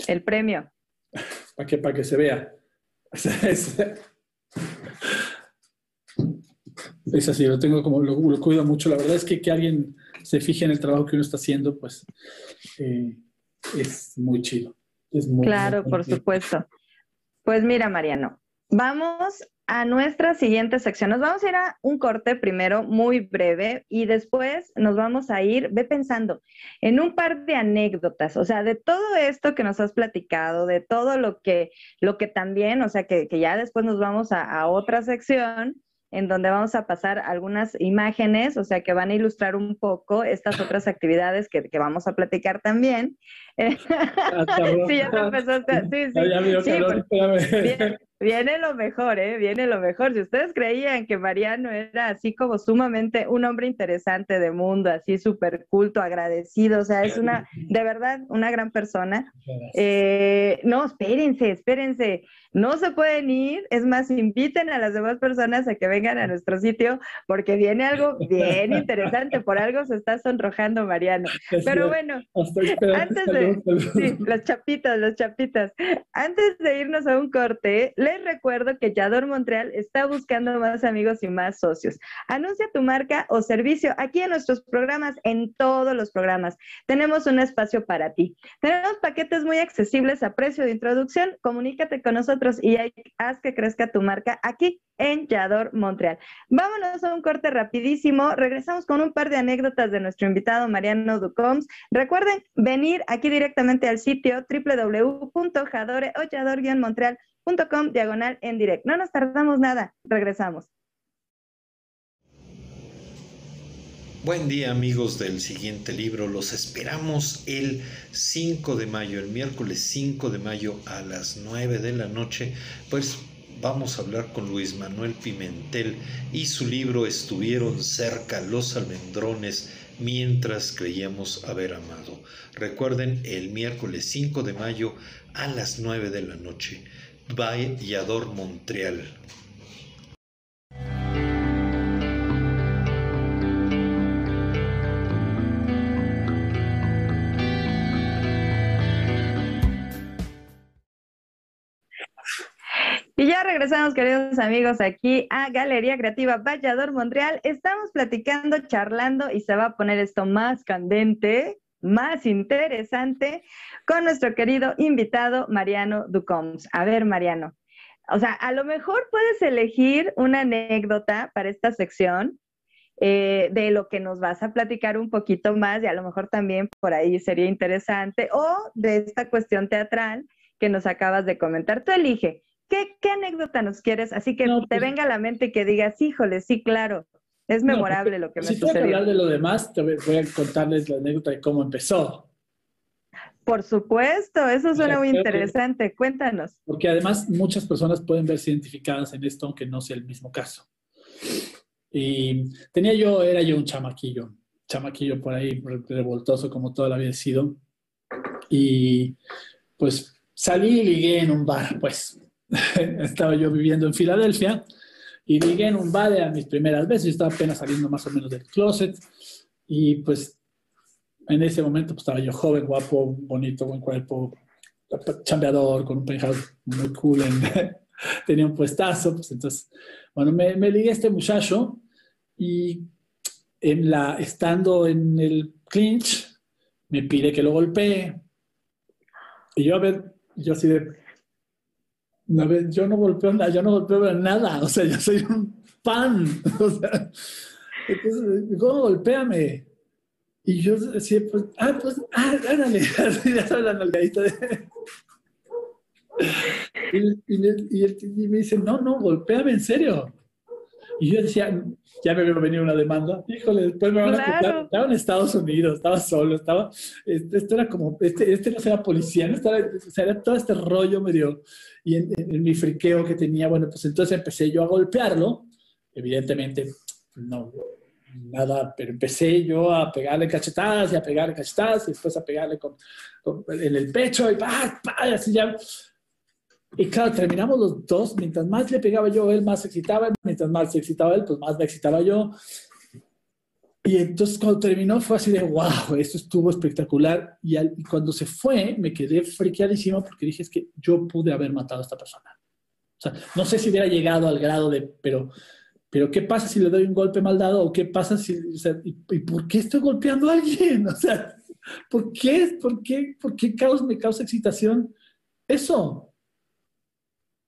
El premio. Para que, para que se vea. Es, así, lo tengo como, lo, lo cuido mucho. La verdad es que que alguien se fije en el trabajo que uno está haciendo, pues eh, es muy chido. Es muy, Claro, muy, por supuesto. Pues mira, Mariano, vamos a nuestra siguiente sección. Nos vamos a ir a un corte primero muy breve y después nos vamos a ir, ve pensando, en un par de anécdotas, o sea, de todo esto que nos has platicado, de todo lo que, lo que también, o sea, que, que ya después nos vamos a, a otra sección en donde vamos a pasar algunas imágenes, o sea, que van a ilustrar un poco estas otras actividades que, que vamos a platicar también. Ah, sí, ya te empezaste. Sí, sí. Ya Sí. Viene, lo mejor, ¿eh? Viene lo mejor. Si ustedes creían que Mariano era así como sumamente un hombre interesante de mundo, así súper culto, agradecido, o sea, es una, de verdad, una gran persona. Eh, no, espérense, espérense. No se pueden ir. Es más, inviten a las demás personas a que vengan a nuestro sitio porque viene algo bien interesante. Por algo se está sonrojando Mariano. Pero bueno, antes de-. Sí, los chapitas, los chapitas. Antes de irnos a un corte, les recuerdo que Yador Montreal está buscando más amigos y más socios. Anuncia tu marca o servicio aquí en nuestros programas, en todos los programas. Tenemos un espacio para ti. Tenemos paquetes muy accesibles a precio de introducción. Comunícate con nosotros y haz que crezca tu marca aquí en Yador Montreal. Vámonos a un corte rapidísimo. Regresamos con un par de anécdotas de nuestro invitado Mariano Ducoms. Recuerden venir aquí directamente al sitio www.jadoreollador-montreal.com diagonal en direct. No nos tardamos nada. Regresamos. Buen día amigos del siguiente libro, los esperamos el 5 de mayo, el miércoles 5 de mayo a las 9 de la noche, pues vamos a hablar con Luis Manuel Pimentel y su libro Estuvieron cerca los almendrones mientras creíamos haber amado. Recuerden el miércoles 5 de mayo a las 9 de la noche. Vallador Montreal. Y ya regresamos, queridos amigos, aquí a Galería Creativa Vallador Montreal. Estamos platicando, charlando y se va a poner esto más candente, más interesante con nuestro querido invitado Mariano Ducoms. A ver, Mariano, o sea, a lo mejor puedes elegir una anécdota para esta sección eh, de lo que nos vas a platicar un poquito más y a lo mejor también por ahí sería interesante o de esta cuestión teatral que nos acabas de comentar. Tú elige. ¿Qué, qué anécdota nos quieres? Así que No, te pues- venga a la mente y que digas, híjole, sí, claro, es No, memorable lo que me Si tengo que sucedió. hablar de lo demás, te voy a contarles la anécdota de cómo empezó. Por supuesto, eso suena muy creo que- interesante. Cuéntanos. Porque además muchas personas pueden verse identificadas en esto, aunque no sea el mismo caso. Y tenía yo, era yo un chamaquillo, chamaquillo por ahí, re- revoltoso como toda la vida he sido. Y pues salí y ligué en un bar, pues. estaba yo viviendo en Filadelfia y ligué en un bar, eran mis primeras veces, yo estaba apenas saliendo más o menos del closet. Y pues en ese momento pues, estaba yo joven, guapo, bonito, buen cuerpo, chambeador, con un penthouse muy cool, en- tenía un puestazo, pues entonces, bueno, me, me ligué a este muchacho y en la, estando en el clinch, me pide que lo golpee. Y yo, a ver, yo así de, a ver, yo no golpeo nada, yo no golpeo nada, o sea, yo soy un pan, entonces, ¿cómo golpéame? Y yo decía, pues, ah, pues, ah, ándale, ya sabes la nalgadita de... Y, y y y me dice, no, no, golpéame en serio. Y yo decía, ya me había venido una demanda, híjole, después me van a Claro. contar. Estaba en Estados Unidos, estaba solo, estaba, este, esto era como, este, este no era policía, no estaba, o sea, era todo este rollo medio, y en, en- en mi friqueo que tenía, bueno, pues entonces empecé yo a golpearlo, evidentemente no, nada, pero empecé yo a pegarle cachetadas y a pegarle cachetadas y después a pegarle con, en el pecho y pa, pa, y así ya. Y claro, terminamos los dos, mientras más le pegaba yo, él más se excitaba, mientras más se excitaba él, pues más me excitaba yo. Y entonces cuando terminó fue así de, wow, esto estuvo espectacular. Y, y cuando se fue, me quedé friqueadísimo porque dije, es que yo pude haber matado a esta persona. O sea, no sé si hubiera llegado al grado de, pero pero ¿qué pasa si le doy un golpe mal dado? ¿O qué pasa si, o sea, ¿y, por qué estoy golpeando a alguien? O sea, ¿por qué, por qué, por qué causa, me causa excitación eso?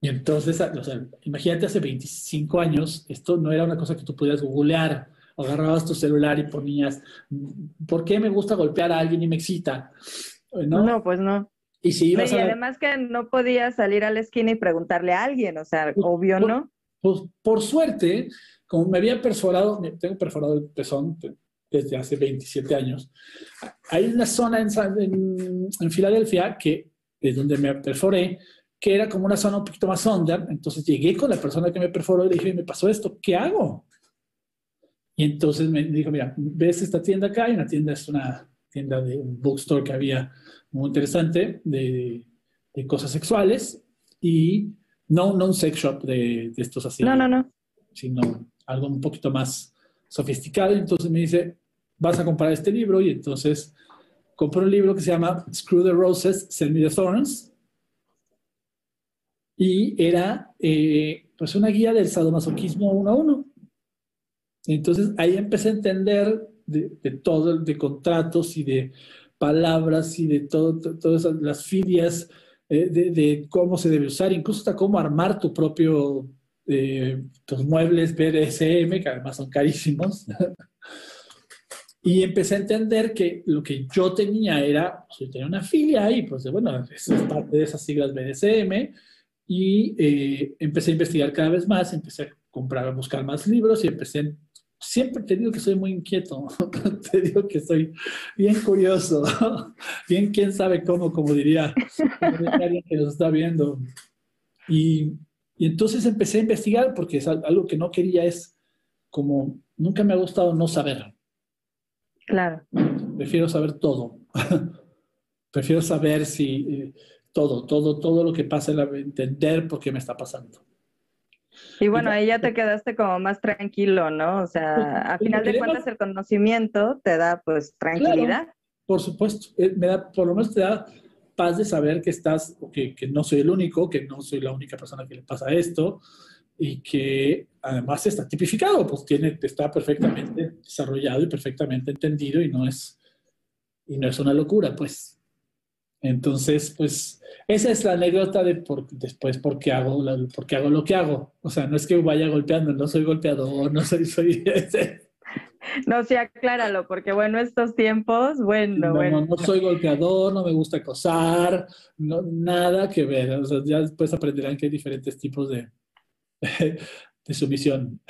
Y entonces, o sea, imagínate hace 25 años, esto no era una cosa que tú pudieras googlear, agarrabas tu celular y ponías, ¿por qué me gusta golpear a alguien y me excita? No, no pues no. Y, si ibas y además que no podías salir a la esquina y preguntarle a alguien, o sea, pues, obvio, ¿no? Pues por suerte, como me había perforado, tengo perforado el pezón desde hace 27 años, hay una zona en, en, Filadelfia que es donde me perforé, que era como una zona un poquito más honda, entonces llegué con la persona que me perforó y le dije, me pasó esto, ¿qué hago? Y entonces me dijo, mira, ves esta tienda acá, y una tienda es una tienda de un bookstore que había muy interesante de, de cosas sexuales y no, no un sex shop de, de estos así. No, no, no. Sino algo un poquito más sofisticado. Entonces me dice, vas a comprar este libro. Y entonces compré un libro que se llama Screw the Roses, Send Me the Thorns. Y era eh, pues una guía del sadomasoquismo uno a uno. Entonces ahí empecé a entender de, de todo, de contratos y de palabras y de todo, todas las filias eh, de, cómo se debe usar, incluso hasta cómo armar tu propio, eh, tus muebles BDSM, que además son carísimos. y empecé a entender que lo que yo tenía era, pues, yo tenía una filia y pues bueno, eso es parte de esas siglas BDSM y eh, empecé a investigar cada vez más, empecé a comprar, a buscar más libros y empecé siempre te digo que soy muy inquieto, te digo que soy bien curioso, bien quién sabe cómo, como diría alguien que nos está viendo. Y, y, entonces empecé a investigar porque es algo que no quería es como, nunca me ha gustado no saber. Claro. Prefiero saber todo. Prefiero saber si eh, todo, todo, todo lo que pasa, entender por qué me está pasando. Y bueno, ahí ya te quedaste como más tranquilo, ¿no? O sea, pues, a final de cuentas el conocimiento te da pues tranquilidad. por supuesto, eh, me da, por lo menos te da paz de saber que estás, que, que no soy el único, que no soy la única persona que le pasa esto y que además está tipificado, pues tiene, está perfectamente desarrollado y perfectamente entendido y no es, y no es una locura, pues. Entonces, pues esa es la anécdota de por, después por qué, hago, por hago lo que hago. O sea, no es que vaya golpeando, no soy golpeador, no soy... soy No, sí, acláralo, porque bueno, estos tiempos, bueno, bueno. No, no soy golpeador, no me gusta acosar, no, nada que ver. O sea, ya después aprenderán que hay diferentes tipos de, de sumisión.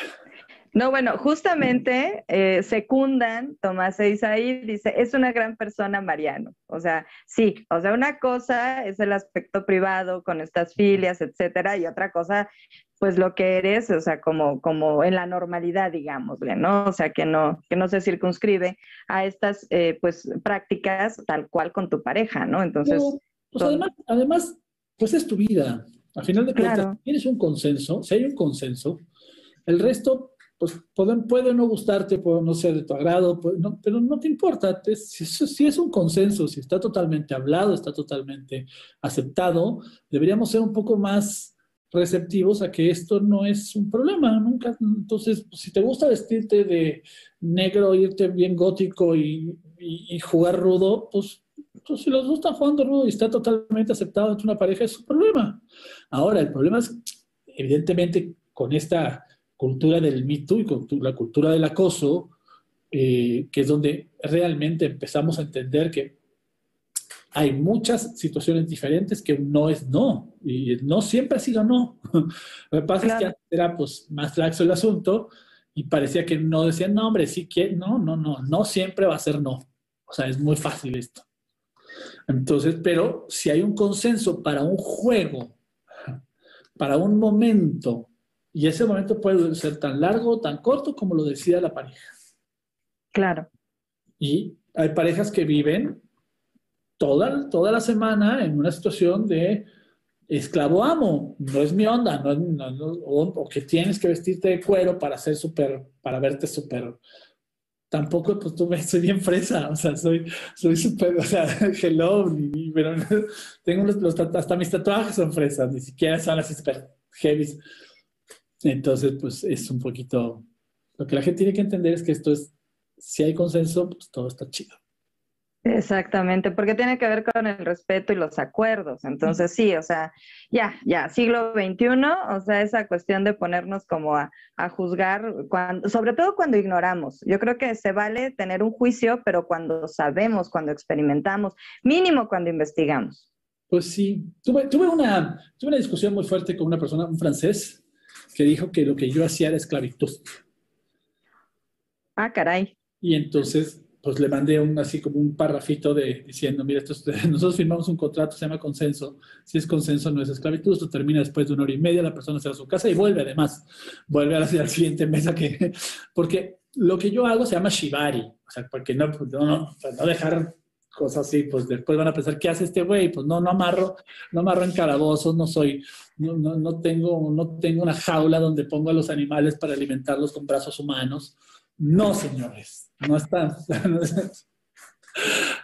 No, bueno, justamente eh, secundan Tomás e Isaí, dice, es una gran persona Mariano. O sea, sí, o sea, una cosa es el aspecto privado con estas filias, etcétera, y otra cosa, pues lo que eres, o sea, como, como en la normalidad, digámosle, ¿no? O sea, que no, que no se circunscribe a estas, eh, pues, prácticas tal cual con tu pareja, ¿no? Entonces... pues además, además, pues es tu vida. Al final de cuentas, tienes un consenso, si hay un consenso, el resto pues puede, no gustarte, puede no ser de tu agrado, pero no te importa. si, es un consenso, si está totalmente hablado, está totalmente aceptado, deberíamos ser un poco más receptivos a que esto no es un problema. Nunca, entonces, pues, si te gusta vestirte de negro, irte bien gótico y, jugar rudo, pues, pues, si los dos están jugando rudo y está totalmente aceptado entre una pareja, es un problema. Ahora, el problema es, evidentemente, con esta cultura del Me y la cultura del acoso, eh, que es donde realmente empezamos a entender que hay muchas situaciones diferentes que no es no, y no siempre ha sido no. Lo que pasa es que era pues, más laxo el asunto y parecía que no decían, no, hombre, sí que, no, no, no, no siempre va a ser no. O sea, es muy fácil esto. Entonces, pero si hay un consenso para un juego, para un momento, Y ese momento puede ser tan largo o tan corto como lo decida la pareja. Claro. Y hay parejas que viven toda, toda la semana en una situación de esclavo amo, no es mi onda, no, o, que tienes que vestirte de cuero para ser súper, para verte súper. Tampoco, pues tú ves, soy bien fresa, o sea, soy súper, o sea, hello, pero tengo los, hasta mis tatuajes son fresas, ni siquiera son así súper heavy. Entonces, pues es un poquito, lo que la gente tiene que entender es que esto es, si hay consenso, pues todo está chido. Exactamente, porque tiene que ver con el respeto y los acuerdos. Entonces, sí, o sea, ya, ya, siglo XXI, o sea, esa cuestión de ponernos como a, juzgar, cuando, sobre todo cuando ignoramos. Yo creo que se vale tener un juicio, pero cuando sabemos, cuando experimentamos, mínimo cuando investigamos. Pues sí, tuve, tuve, una, tuve una discusión muy fuerte con una persona, un francés, que dijo que lo que yo hacía era esclavitud. Ah, caray. Y entonces pues le mandé un, así como un parrafito de, diciendo, mira, esto nosotros firmamos un contrato, se llama consenso, si es consenso no es esclavitud, esto termina después de una hora y media, la persona se va a su casa y vuelve además, vuelve a la, siguiente mesa que, porque lo que yo hago se llama shibari, o sea, porque no, pues, no, no, no dejar cosas así, pues después van a pensar, ¿qué hace este güey? Pues no, no amarro, no amarro en calabozos, no soy, no, no, no, tengo, no tengo una jaula donde pongo a los animales para alimentarlos con brazos humanos. No, señores no está.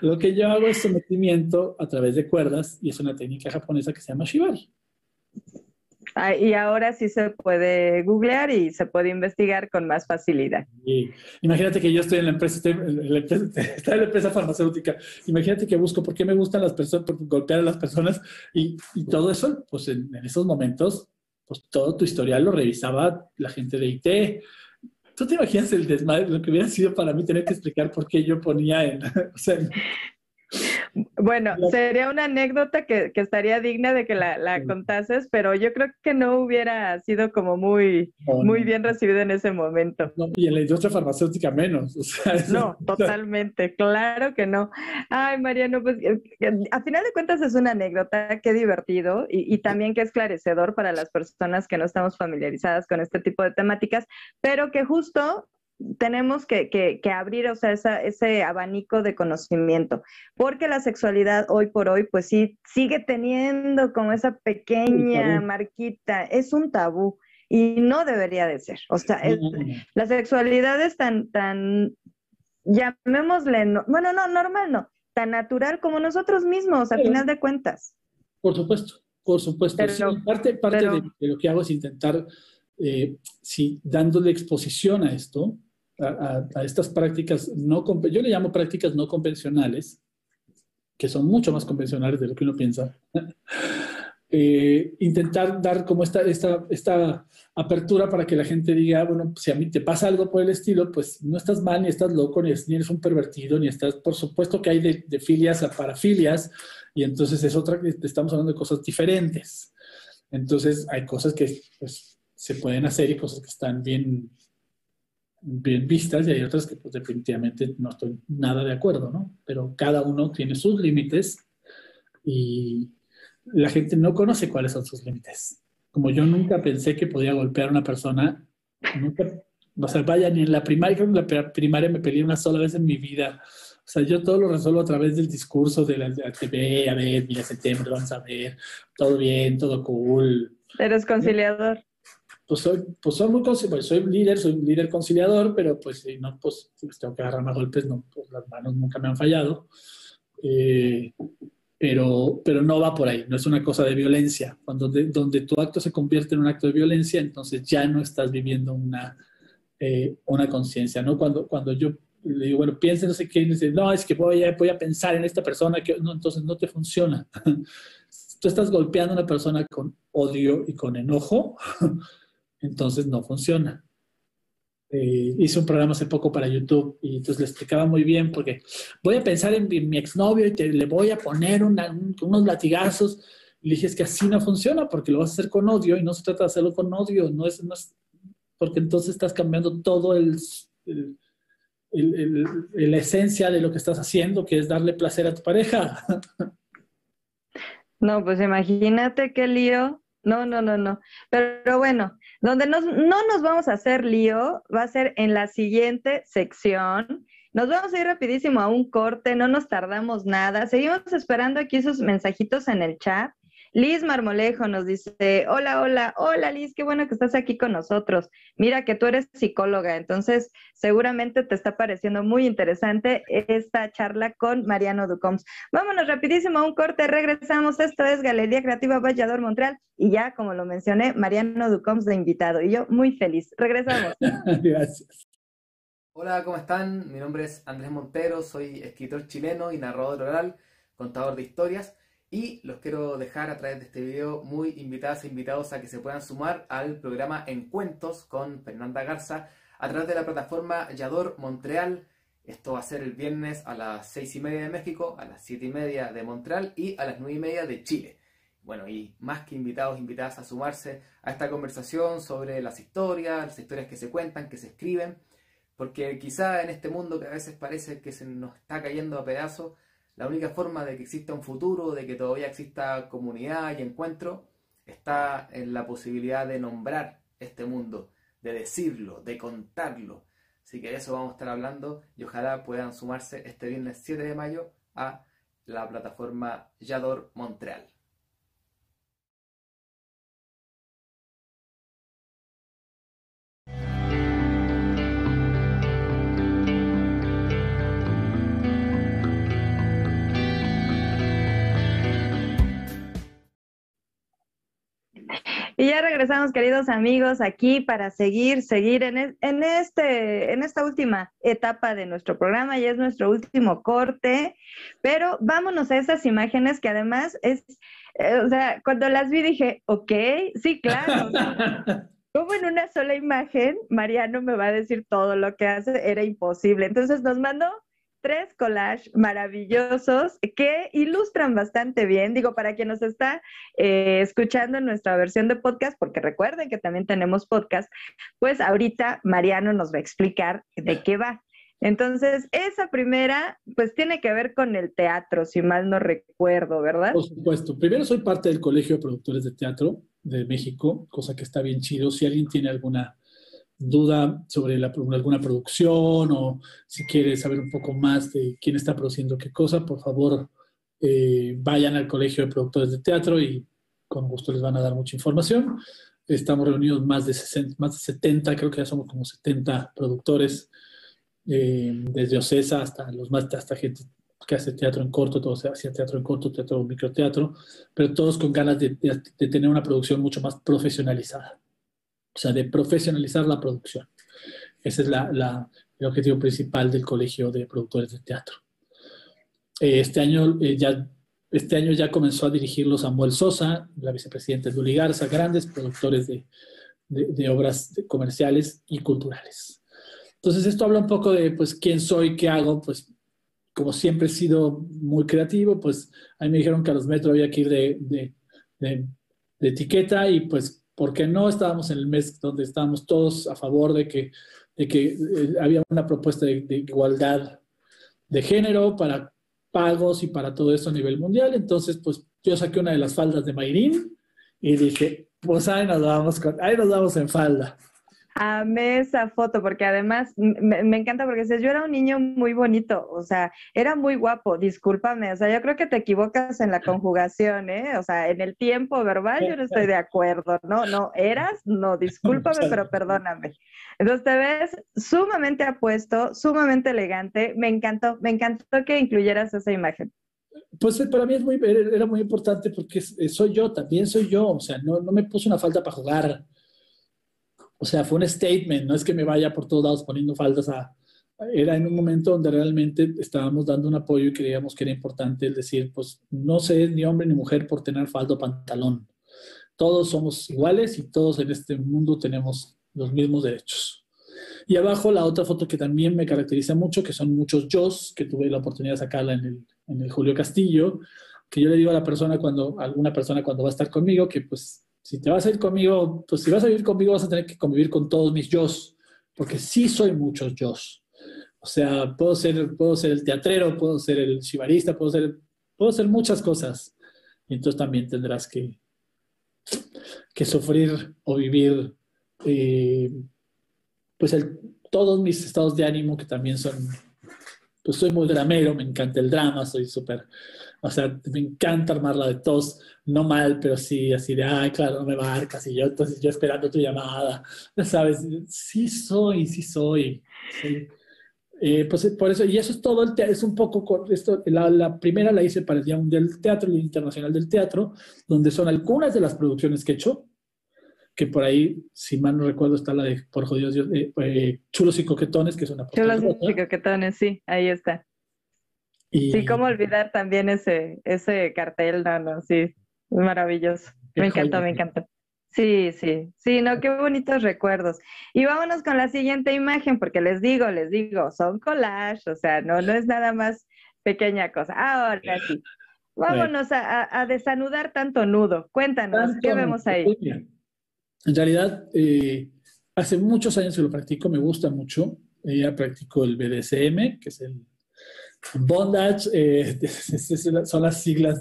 Lo que yo hago es sometimiento a través de cuerdas y es una técnica japonesa que se llama shibari. Ah, y ahora sí se puede googlear y se puede investigar con más facilidad. Imagínate que yo estoy en la empresa, está en la empresa farmacéutica. Imagínate que busco por qué me gustan las personas, por golpear a las personas y, todo eso, pues en, en, esos momentos, pues todo tu historial lo revisaba la gente de IT, ¿Tú te imaginas el desmadre, lo que hubiera sido para mí tener que explicar por qué yo ponía en... bueno, sería una anécdota que, estaría digna de que la, contases, pero yo creo que no hubiera sido como muy, muy bien recibido en ese momento. y en la industria farmacéutica menos. no, totalmente, claro que no. Ay, Mariano, pues eh, eh, a final de cuentas es una anécdota, qué divertido y, y también qué esclarecedor para las personas que no estamos familiarizadas con este tipo de temáticas, pero que justo tenemos que, abrir, o sea, ese abanico de conocimiento, porque la sexualidad hoy por hoy, pues sí, sigue teniendo como esa pequeña marquita, es un tabú y no debería de ser. O sea, la sexualidad es tan, tan, llamémosle, bueno, no, normal no, tan natural como nosotros mismos, a final de cuentas. Por supuesto, por supuesto. parte parte de, lo que hago es intentar, eh, sí, dándole exposición a esto, a, estas prácticas no, yo le llamo prácticas no convencionales, que son mucho más convencionales de lo que uno piensa, eh, intentar dar como esta, esta, esta apertura para que la gente diga, bueno, si a mí te pasa algo por el estilo, pues no estás mal, ni estás loco, ni, eres un pervertido, ni estás, por supuesto que hay de, filias a parafilias, y entonces es otra, estamos hablando de cosas diferentes. Entonces hay cosas que pues, se pueden hacer y cosas que están bien, bien vistas y hay otras que pues definitivamente no estoy nada de acuerdo, ¿no? Pero cada uno tiene sus límites y la gente no conoce cuáles son sus límites. Como yo nunca pensé que podía golpear a una persona, nunca, o sea, vaya, ni en la primaria, creo que en la primaria me peleé una sola vez en mi vida. O sea, yo todo lo resuelvo a través del discurso de la, TV, a ver, mira tema, vamos a ver, todo bien, todo cool. Eres conciliador pues soy, pues soy muy pues soy líder, soy un líder conciliador, pero pues si no, pues si tengo que agarrar más golpes, no, pues las manos nunca me han fallado. Eh, pero, pero no va por ahí, no es una cosa de violencia. Cuando donde tu acto se convierte en un acto de violencia, entonces ya no estás viviendo una, eh, una conciencia, ¿no? Cuando, cuando yo le digo, bueno, piensa no sé qué, y dice, no, es que voy a, voy a pensar en esta persona, que no, entonces no te funciona. Tú estás golpeando a una persona con odio y con enojo, entonces no funciona. Eh, hice un programa hace poco para YouTube y entonces le explicaba muy bien porque voy a pensar en mi, exnovio y le voy a poner unos latigazos. Y le dije, es que así no funciona porque lo vas a hacer con odio y no se trata de hacerlo con odio, no es, porque entonces estás cambiando todo el, la esencia de lo que estás haciendo, que es darle placer a tu pareja. No, pues imagínate qué lío. No, no, no, no. Pero bueno, Donde no nos vamos a hacer lío va a ser en la siguiente sección. Nos vamos a ir rapidísimo a un corte, no nos tardamos nada. Seguimos esperando aquí sus mensajitos en el chat. Liz Marmolejo nos dice, hola, hola, hola Liz, qué bueno que estás aquí con nosotros. Mira que tú eres psicóloga, entonces seguramente te está pareciendo muy interesante esta charla con Mariano Ducoms. Vámonos rapidísimo a un corte, regresamos. Esto es Galería Creativa Vallador Montreal y ya, como lo mencioné, Mariano Ducoms de invitado y yo muy feliz. Regresamos. Gracias. Hola, ¿cómo están? Mi nombre es Andrés Montero, soy escritor chileno y narrador oral, contador de historias y los quiero dejar a través de este video muy invitadas e invitados a que se puedan sumar al programa Encuentos con Fernanda Garza a través de la plataforma Yador Montreal. Esto va a ser el viernes a las seis y media de México, a las siete y media de Montreal y a las nueve y media de Chile. Bueno, y más que invitados, invitadas a sumarse a esta conversación sobre las historias, las historias que se cuentan, que se escriben, porque quizá en este mundo que a veces parece que se nos está cayendo a pedazos, la única forma de que exista un futuro, de que todavía exista comunidad y encuentro, está en la posibilidad de nombrar este mundo, de decirlo, de contarlo. Así que de eso vamos a estar hablando y ojalá puedan sumarse este viernes 7 de mayo a la plataforma Yador Montreal. Y ya regresamos, queridos amigos, aquí para seguir, seguir en, en, este, en esta última etapa de nuestro programa, y es nuestro último corte, pero vámonos a esas imágenes que además es, eh, o sea, cuando las vi dije, ok, sí, claro. como en una sola imagen Mariano me va a decir todo lo que hace? Era imposible. Entonces nos mandó tres collages maravillosos que ilustran bastante bien. Digo, para quien nos está eh, escuchando en nuestra versión de podcast, porque recuerden que también tenemos podcast, pues ahorita Mariano nos va a explicar de qué va. Entonces, esa primera, pues tiene que ver con el teatro, si mal no recuerdo, ¿verdad? Por supuesto. Primero soy parte del Colegio de Productores de Teatro de México, cosa que está bien chido. Si alguien tiene alguna duda sobre alguna producción o si quiere saber un poco más de quién está produciendo qué cosa, por favor eh, vayan al Colegio de Productores de Teatro y con gusto les van a dar mucha información. Estamos reunidos más de, 60, más de 70, creo que ya somos como 70 productores, eh, desde Ocesa hasta los más, hasta gente que hace teatro en corto, todos hacía teatro en corto, teatro microteatro, pero todos con ganas de tener una producción mucho más profesionalizada o sea, de profesionalizar la producción. Ese es el objetivo principal del Colegio de Productores de Teatro. Eh, este, año, eh, ya, este año ya comenzó a dirigirlo Samuel Sosa, la vicepresidenta Luli Garza, grandes productores de, de, obras comerciales y culturales. Entonces, esto habla un poco de, pues, quién soy, qué hago, pues, como siempre he sido muy creativo, pues, a mí me dijeron que a los metros había que ir de, de etiqueta y, pues, porque no estábamos en el mes donde estábamos todos a favor de que, de que eh, había una propuesta de, igualdad de género para pagos y para todo eso a nivel mundial. Entonces, pues yo saqué una de las faldas de Mayrín y dije, pues ahí nos vamos, ahí nos vamos en falda. Amé esa foto porque además me, encanta porque dices, yo era un niño muy bonito, o sea, era muy guapo, discúlpame, o sea, yo creo que te equivocas en la conjugación, ¿eh? O sea, en el tiempo verbal yo no estoy de acuerdo, no, no, eras, no, discúlpame, pero perdóname. Entonces te ves sumamente apuesto, sumamente elegante, me encantó, me encantó que incluyeras esa imagen. Pues eh, para mí es muy, era muy importante porque soy yo, también soy yo, o sea, no, no me puse una falta para jugar o sea, fue un statement, no es que me vaya por todos lados poniendo faldas a... Era en un momento donde realmente estábamos dando un apoyo y creíamos que era importante el decir, pues no sé ni hombre ni mujer por tener falda o pantalón. Todos somos iguales y todos en este mundo tenemos los mismos derechos. Y abajo la otra foto que también me caracteriza mucho, que son muchos yo, que tuve la oportunidad de sacarla en el, en el Julio Castillo, que yo le digo a la persona cuando, a alguna persona cuando va a estar conmigo, que pues si te vas a ir conmigo, pues si vas a vivir conmigo vas a tener que convivir con todos mis yo, porque sí soy muchos yo. O sea, puedo ser, puedo ser el teatrero, puedo ser el chivarista, puedo ser, puedo ser muchas cosas. Y entonces también tendrás que, que sufrir o vivir eh, pues el, todos mis estados de ánimo que también son, pues soy muy dramero, me encanta el drama, soy súper, o sea, me encanta armarla de tos, no mal, pero sí, así de, ay, claro, no me marcas, y yo, entonces yo esperando tu llamada, ¿sabes? Sí soy, sí soy. Eh, pues por eso, y eso es todo, el es un poco, esto, la, la, primera la hice para el Día Mundial del Teatro, el Internacional del Teatro, donde son algunas de las producciones que he hecho, que por ahí, si mal no recuerdo, está la de Por Jodidos eh, eh, Chulos y Coquetones, que es una Chulos y Coquetones, sí, ahí está. Sí, cómo olvidar también ese, ese cartel, no, no, sí, maravilloso. Me encanta, me encanta. Sí, sí, sí, no, qué bonitos recuerdos. Y vámonos con la siguiente imagen, porque les digo, les digo, son collage, o sea, no, no es nada más pequeña cosa. Ahora sí, vámonos a, a desanudar tanto nudo. Cuéntanos, ¿qué vemos ahí? En realidad, eh, hace muchos años que lo practico, me gusta mucho. Ya practico el BDSM, que es el bondage, eh, son las siglas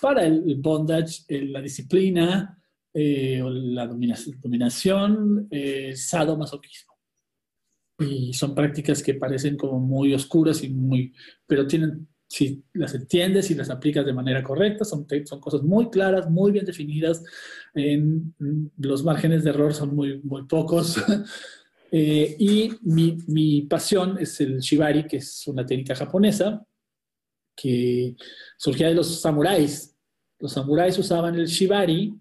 para el bondage, eh, la disciplina, la dominación sadomasoquismo. Y son prácticas que parecen como muy oscuras y muy, pero tienen si las entiendes y las aplicas de manera correcta, son, son cosas muy claras, muy bien definidas, en, los márgenes de error son muy, muy pocos. Eh, y mi, mi, pasión es el shibari, que es una técnica japonesa que surgía de los samuráis. Los samuráis usaban el shibari,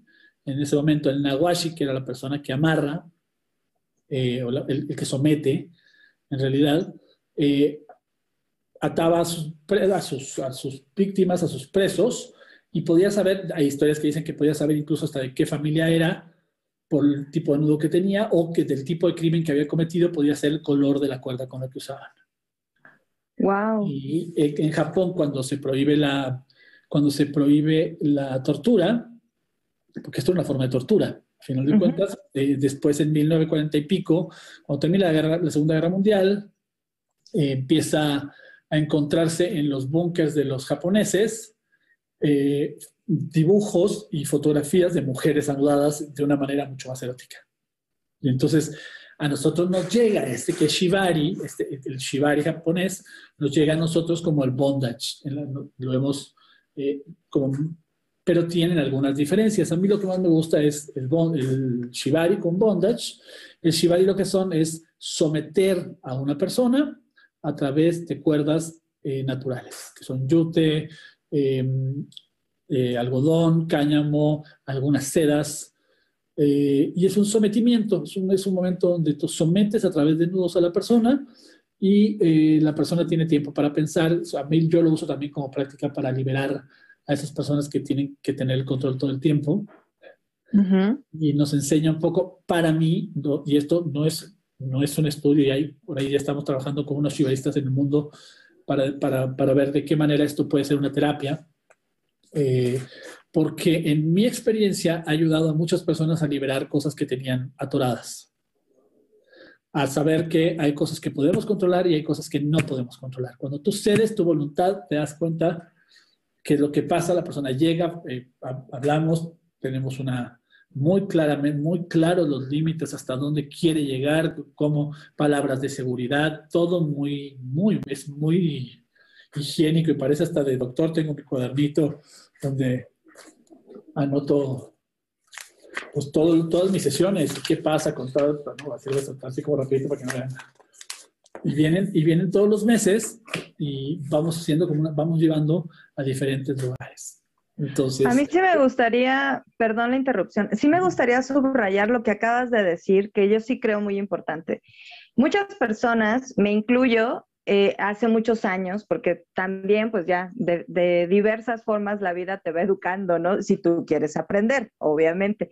en ese momento el nawashi, que era la persona que amarra, eh, o el, el, que somete, en realidad, eh, ataba a sus, a, sus, víctimas, a sus presos, y podía saber, hay historias que dicen que podía saber incluso hasta de qué familia era por el tipo de nudo que tenía o que del tipo de crimen que había cometido podía ser el color de la cuerda con la que usaban. Wow. Y en Japón cuando se prohíbe la cuando se prohíbe la tortura, porque esto es una forma de tortura, a final de cuentas, eh, después en 1940 y pico, cuando termina la, la Segunda Guerra Mundial, eh, empieza a encontrarse en los búnkers de los japoneses eh, dibujos y fotografías de mujeres anudadas de una manera mucho más erótica. Y entonces a nosotros nos llega este que es shibari, este, el shibari japonés, nos llega a nosotros como el bondage. Lo vemos eh, como, pero tienen algunas diferencias. A mí lo que más me gusta es el, el shibari con bondage. El shibari lo que son es someter a una persona a través de cuerdas eh, naturales, que son yute, em, eh, algodón, cáñamo, algunas sedas. Eh, y es un sometimiento, es un, es un, momento donde tú sometes a través de nudos a la persona y la persona tiene tiempo para pensar. A mí yo lo uso también como práctica para liberar a esas personas que tienen que tener el control todo el tiempo. Y nos enseña un poco, para mí, y esto no es no es un estudio y ahí, por ahí ya estamos trabajando con unos chivaristas en el mundo para, para, para, ver de qué manera esto puede ser una terapia. Eh, porque en mi experiencia ha ayudado a muchas personas a liberar cosas que tenían atoradas. A saber que hay cosas que podemos controlar y hay cosas que no podemos controlar. Cuando tú cedes tu voluntad, te das cuenta que lo que pasa, la persona llega, eh, hablamos, tenemos una, muy claramente, muy claros los límites hasta dónde quiere llegar, como palabras de seguridad, todo muy, muy, es muy higiénico y parece hasta de doctor. Tengo mi cuadernito donde anoto pues todo, todas mis sesiones, qué pasa con todo, no, así, así como rapidito para que no vean. Y vienen, y vienen todos los meses y vamos haciendo como vamos llevando a diferentes lugares a mí sí me gustaría, perdón la interrupción, sí me gustaría subrayar lo que acabas de decir, que yo sí creo muy importante. Muchas personas, me incluyo, eh, hace muchos años, porque también pues ya de, diversas formas la vida te va educando, ¿no? Si tú quieres aprender, obviamente.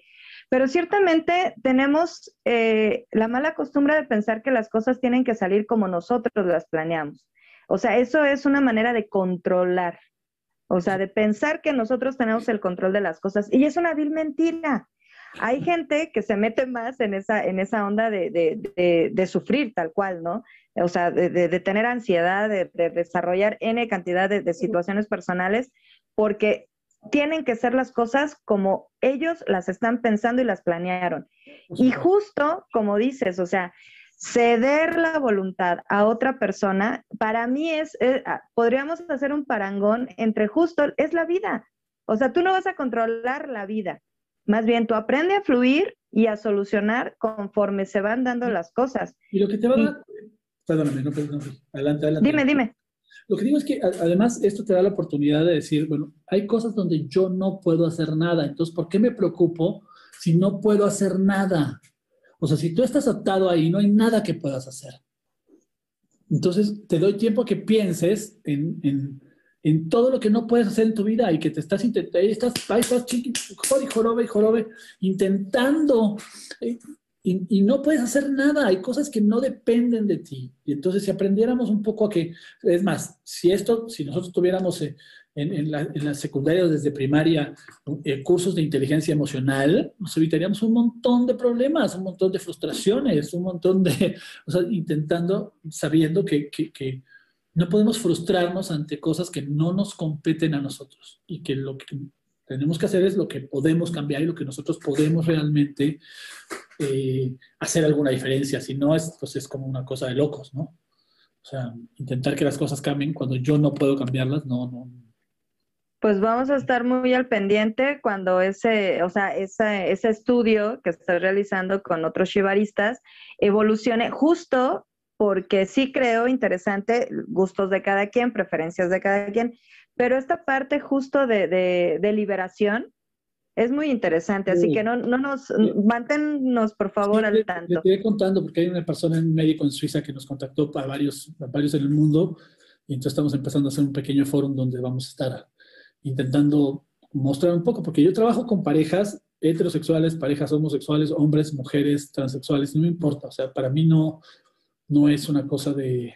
Pero ciertamente tenemos eh, la mala costumbre de pensar que las cosas tienen que salir como nosotros las planeamos. O sea, eso es una manera de controlar. O sea, de pensar que nosotros tenemos el control de las cosas. Y es una vil mentira. Hay gente que se mete más en esa, en esa onda de, de, de, sufrir tal cual, ¿no? O sea, de, tener ansiedad, de, desarrollar N cantidad de, situaciones personales, porque tienen que ser las cosas como ellos las están pensando y las planearon. Y justo como dices, o sea, ceder la voluntad a otra persona, para mí es, eh, ah, podríamos hacer un parangón entre justo, es la vida. O sea, tú no vas a controlar la vida. Más bien, tú aprende a fluir y a solucionar conforme se van dando las cosas. Y lo que te va a dar, perdóname, no, perdóname, adelante, adelante. Dime, dime. Lo que digo es que además esto te da la oportunidad de decir, bueno, hay cosas donde yo no puedo hacer nada, entonces, ¿por qué me preocupo si no puedo hacer nada? O sea, si tú estás atado ahí, no hay nada que puedas hacer. Entonces, te doy tiempo que pienses en, en, en todo lo que no puedes hacer en tu vida y que te estás intentando, ahí estás, ahí estás chiqui, y jorobe, jorobe, intentando eh, y, no puedes hacer nada, hay cosas que no dependen de ti. Y entonces si aprendiéramos un poco a que, es más, si esto, si nosotros tuviéramos eh, en, en, la, en secundaria desde primaria eh, cursos de inteligencia emocional, nos evitaríamos un montón de problemas, un montón de frustraciones, un montón de, o sea, intentando, sabiendo que, que, que no podemos frustrarnos ante cosas que no nos competen a nosotros y que lo que tenemos que hacer es lo que podemos cambiar y lo que nosotros podemos realmente eh, hacer alguna diferencia. Si no, es, pues es como una cosa de locos, ¿no? O sea, intentar que las cosas cambien cuando yo no puedo cambiarlas, no, no. Pues vamos a estar muy al pendiente cuando ese, o sea, ese, ese estudio que estás realizando con otros shivaristas evolucione justo porque sí creo interesante gustos de cada quien, preferencias de cada quien, pero esta parte justo de, de, liberación es muy interesante, así que no, no nos, manténnos por favor al tanto. Te, estoy contando porque hay una persona, un médico en Suiza que nos contactó para varios, varios en el mundo y entonces estamos empezando a hacer un pequeño foro donde vamos a estar intentando mostrar un poco, porque yo trabajo con parejas heterosexuales, parejas homosexuales, hombres, mujeres, transexuales, no me importa, o sea, para mí no, no es una cosa de,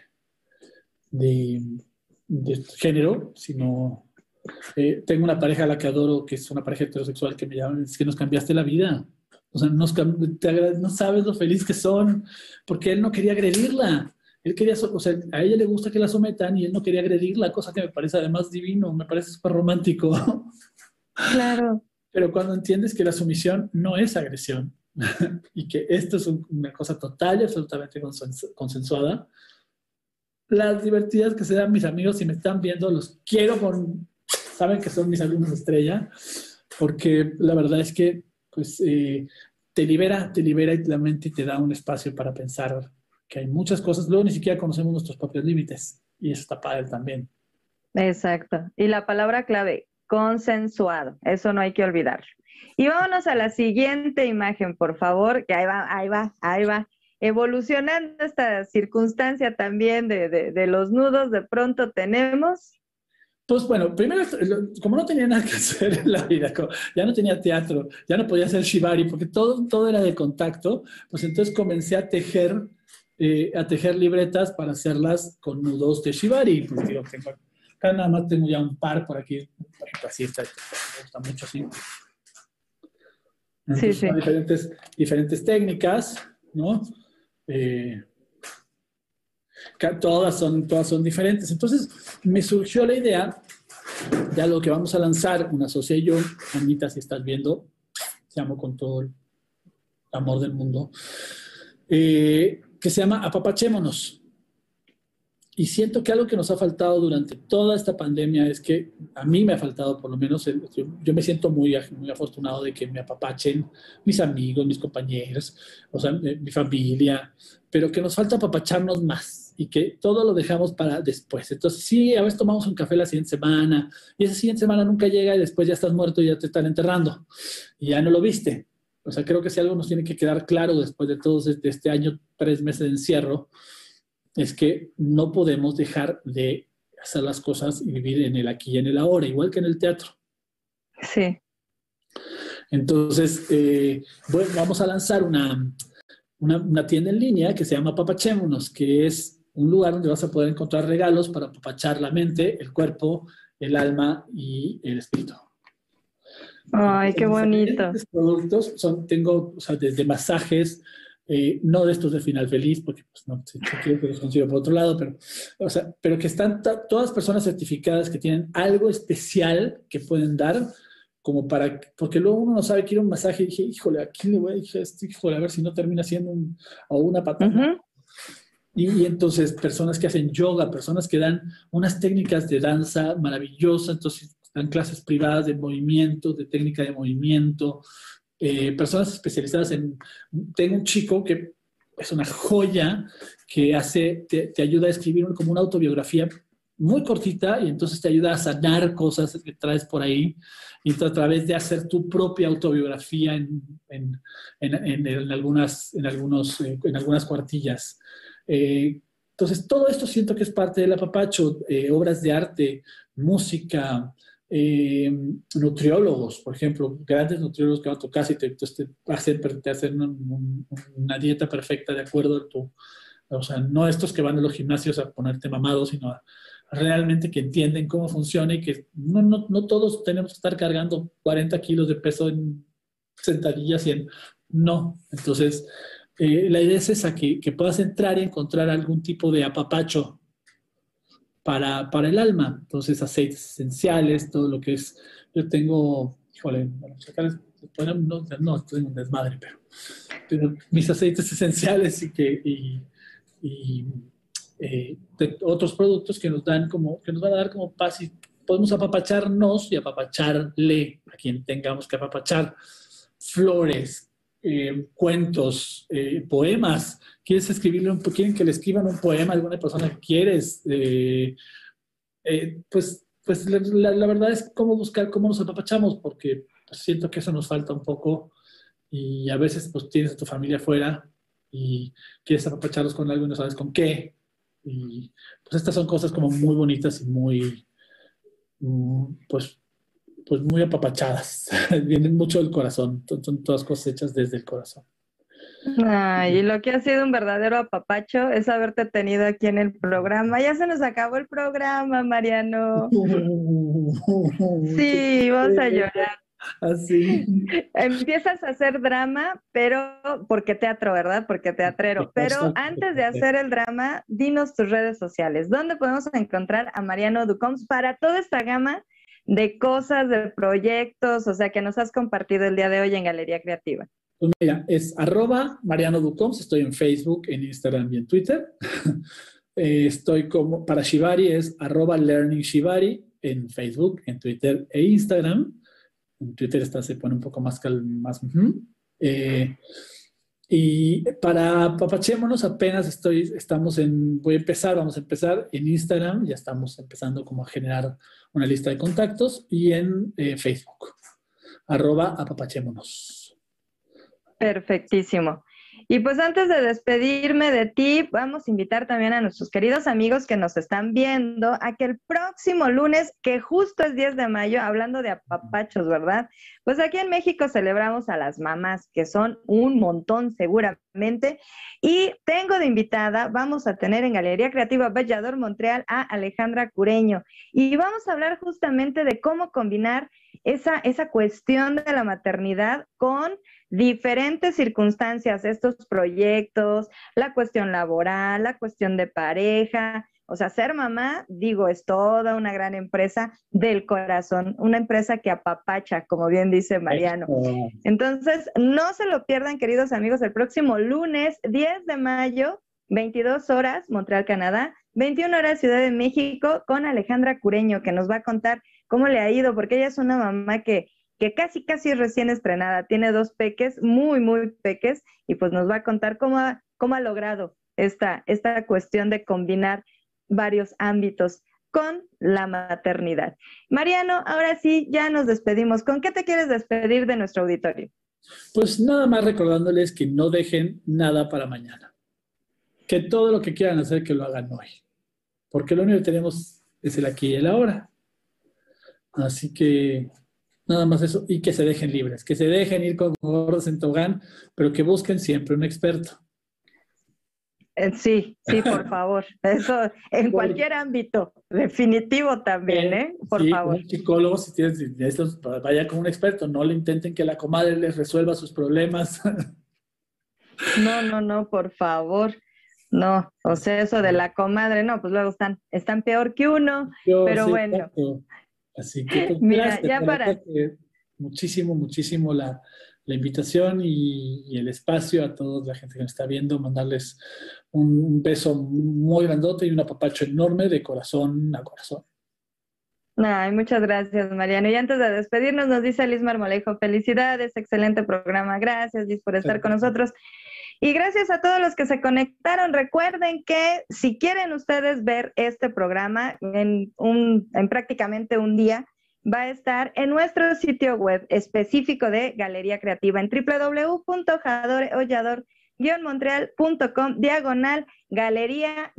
de género, sino eh, tengo una pareja a la que adoro, que es una pareja heterosexual, que me llama, es que nos cambiaste la vida. O sea, nos, no sabes lo feliz que son, porque él no quería agredirla. Él quería, o sea, a ella le gusta que la sometan y él no quería agredirla, cosa que me parece además divino, me parece súper romántico. Claro. Pero cuando entiendes que la sumisión no es agresión y que esto es una cosa total y absolutamente consensuada, las divertidas que se dan mis amigos, si me están viendo, los quiero con, saben que son mis alumnos estrella, porque la verdad es que, pues, eh, te libera, te libera la mente y te da un espacio para pensar que hay muchas cosas. Luego ni siquiera conocemos nuestros propios límites y eso está padre también. Exacto. Y la palabra clave, consensuado. Eso no hay que olvidar. Y vámonos a la siguiente imagen, por favor, que ahí va, ahí va, ahí va evolucionando esta circunstancia también de, los nudos, de pronto tenemos pues bueno, primero, como no tenía nada que hacer en la vida, ya no tenía teatro, ya no podía hacer shibari, porque todo, todo era de contacto, pues entonces comencé a tejer, eh, a tejer libretas para hacerlas con nudos de shibari. Pues digo, tengo, acá nada más tengo ya un par por aquí, así está, me gusta mucho así. sí, sí. Diferentes, diferentes técnicas, ¿no? Eh, todas, son, todas son diferentes. Entonces me surgió la idea de algo que vamos a lanzar, una socia y yo, Anita, si estás viendo, te amo con todo el amor del mundo, eh, que se llama Apapachémonos. Y siento que algo que nos ha faltado durante toda esta pandemia es que a mí me ha faltado, por lo menos, yo, me siento muy, muy afortunado de que me apapachen mis amigos, mis compañeros, o sea, mi familia, pero que nos falta apapacharnos más y que todo lo dejamos para después. Entonces, sí, a veces tomamos un café la siguiente semana y esa siguiente semana nunca llega y después ya estás muerto y ya te están enterrando y ya no lo viste. O sea, creo que si algo nos tiene que quedar claro después de todo este, este año, tres meses de encierro, es que no podemos dejar de hacer las cosas y vivir en el aquí y en el ahora, igual que en el teatro. Sí. Entonces, eh, bueno, vamos a lanzar una, una, tienda en línea que se llama Papachémonos, que es un lugar donde vas a poder encontrar regalos para papachar la mente, el cuerpo, el alma y el espíritu. Ay, qué bonito. productos son, tengo, o sea, desde masajes, eh, no de estos de final feliz, porque pues, no, si, quiero que los consigo por otro lado, pero, o sea, pero que están todas personas certificadas que tienen algo especial que pueden dar, como para, porque luego uno no sabe, quiere un masaje y dije, híjole, ¿a quién le voy a decir? Híjole, a ver si no termina siendo un, o una patada. y, entonces, personas que hacen yoga, personas que dan unas técnicas de danza maravillosas, entonces dan clases privadas de movimiento, de técnica de movimiento, eh, personas especializadas en... Tengo un chico que es una joya que hace, te, te, ayuda a escribir como una autobiografía muy cortita y entonces te ayuda a sanar cosas que traes por ahí y a través de hacer tu propia autobiografía en, en, en, en algunas, en, algunos, eh, en algunas cuartillas. Eh, entonces, todo esto siento que es parte del apapacho, obras de arte, música, eh, nutriólogos, por ejemplo, grandes nutriólogos que van a tu casa y te, hacen, te hacen una dieta perfecta de acuerdo a tu, o sea, no estos que van a los gimnasios a ponerte mamados, sino realmente que entienden cómo funciona y que no, no, no, todos tenemos que estar cargando 40 kilos de peso en sentadillas y en... No, entonces eh, la idea es esa, que, que puedas entrar y encontrar algún tipo de apapacho para, para el alma. Entonces, aceites esenciales, todo lo que es. Yo tengo, híjole, bueno, no, no estoy en un desmadre, pero, mis aceites esenciales y que. Y, y eh, otros productos que nos dan como, que nos van a dar como paz y podemos apapacharnos y apapacharle a quien tengamos que apapachar. Flores, eh, cuentos, eh, poemas, quieres escribirle un, quieren que le escriban un poema a alguna persona que quieres, eh, pues, pues la, verdad es cómo buscar cómo nos apapachamos, porque siento que eso nos falta un poco y a veces pues tienes a tu familia afuera y quieres apapacharlos con algo y no sabes con qué. Y pues estas son cosas como muy bonitas y muy, mm, pues pues muy apapachadas, vienen mucho del corazón, son todas cosas hechas desde el corazón. Ay, y lo que ha sido un verdadero apapacho es haberte tenido aquí en el programa. Ya se nos acabó el programa, Mariano. Sí, vamos a llorar. Así. Empiezas a hacer drama, pero porque teatro, ¿verdad? Porque teatrero. Pero antes de hacer el drama, dinos tus redes sociales. ¿Dónde podemos encontrar a Mariano Ducoms para toda esta gama de cosas, de proyectos, o sea, que nos has compartido el día de hoy en Galería Creativa? Pues mira, es arroba Mariano Ducoms, estoy en Facebook, en Instagram y en Twitter. Eh, estoy como, para Shibari es arroba Learning Shibari en Facebook, en Twitter e Instagram. En Twitter está, se pone un poco más, más eh, y para Papachémonos apenas estoy, estamos en, voy a empezar, vamos a empezar en Instagram, ya estamos empezando como a generar una lista de contactos y en eh, Facebook, arroba apapachémonos. Perfectísimo. Y pues antes de despedirme de ti, vamos a invitar también a nuestros queridos amigos que nos están viendo a que el próximo lunes, que justo es 10 de mayo, hablando de apapachos, ¿verdad? Pues aquí en México celebramos a las mamás, que son un montón seguramente. Y tengo de invitada, vamos a tener en Galería Creativa Bellador Montreal a Alejandra Cureño. Y vamos a hablar justamente de cómo combinar esa, esa cuestión de la maternidad con diferentes circunstancias, estos proyectos, la cuestión laboral, la cuestión de pareja. O sea, ser mamá, digo, es toda una gran empresa del corazón, una empresa que apapacha, como bien dice Mariano. Entonces, no se lo pierdan, queridos amigos, el próximo lunes 10 de mayo, 22 horas, Montreal, Canadá, 21 horas, Ciudad de México, con Alejandra Cureño, que nos va a contar cómo le ha ido, porque ella es una mamá que que casi, casi es recién estrenada. Tiene dos peques, muy, muy peques, y pues nos va a contar cómo ha, cómo ha logrado esta, esta cuestión de combinar varios ámbitos con la maternidad. Mariano, ahora sí, ya nos despedimos. ¿Con qué te quieres despedir de nuestro auditorio? Pues nada más recordándoles que no dejen nada para mañana. Que todo lo que quieran hacer, que lo hagan hoy. Porque lo único que tenemos es el aquí y el ahora. Así que Nada más eso. Y que se dejen libres, que se dejen ir con gordos en tobogán, pero que busquen siempre un experto. Eh, sí, sí, por favor. Eso en cualquier ámbito, definitivo también, ¿eh? Por favor. Un psicólogo, si tienes vaya con un experto, no le intenten que la comadre les resuelva sus problemas. No, no, no, por favor. No, o sea, eso de la comadre, no, pues luego están, están peor que uno, pero bueno. Así que, Mira, ya para... Muchísimo, muchísimo la, la invitación y, el espacio a toda la gente que nos está viendo, mandarles un, beso muy grandote y un apapacho enorme de corazón a corazón. Ay, muchas gracias, Mariano. Y antes de despedirnos, nos dice Liz Marmolejo, felicidades, excelente programa. Gracias, Liz, por estar con nosotros. Y gracias a todos los que se conectaron. Recuerden que si quieren ustedes ver este programa en, prácticamente un día, va a estar en nuestro sitio web específico de Galería Creativa en www.jadoreollador-montreal.com diagonal galería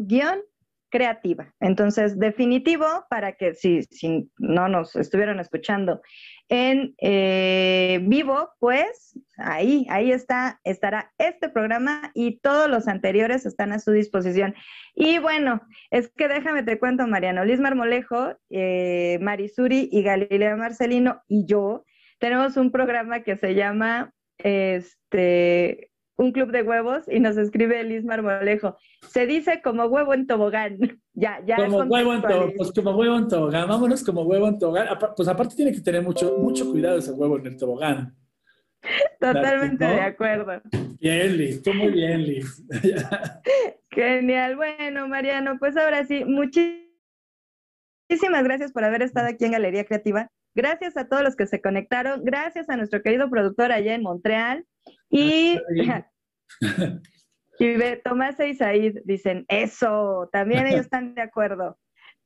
creativa. Entonces, definitivo para que si, si no nos estuvieron escuchando en eh, vivo, pues ahí, ahí está, estará este programa y todos los anteriores están a su disposición. Y bueno, es que déjame te cuento, Mariano, Liz Marmolejo, eh, Marisuri y Galilea Marcelino y yo tenemos un programa que se llama este un club de huevos y nos escribe Liz Marmolejo. Se dice como huevo en tobogán. ya, ya. Como huevo en tobogán, pues como huevo en tobogán. Vámonos como huevo en tobogán. Pues aparte tiene que tener mucho, mucho cuidado ese huevo en el tobogán. Totalmente de acuerdo. Bien, Liz, tú muy bien, Liz. Genial. Bueno, Mariano, pues ahora sí, muchísimas gracias por haber estado aquí en Galería Creativa. Gracias a todos los que se conectaron. Gracias a nuestro querido productor allá en Montreal. Y, y Tomás e Isaid dicen, eso, también ellos están de acuerdo.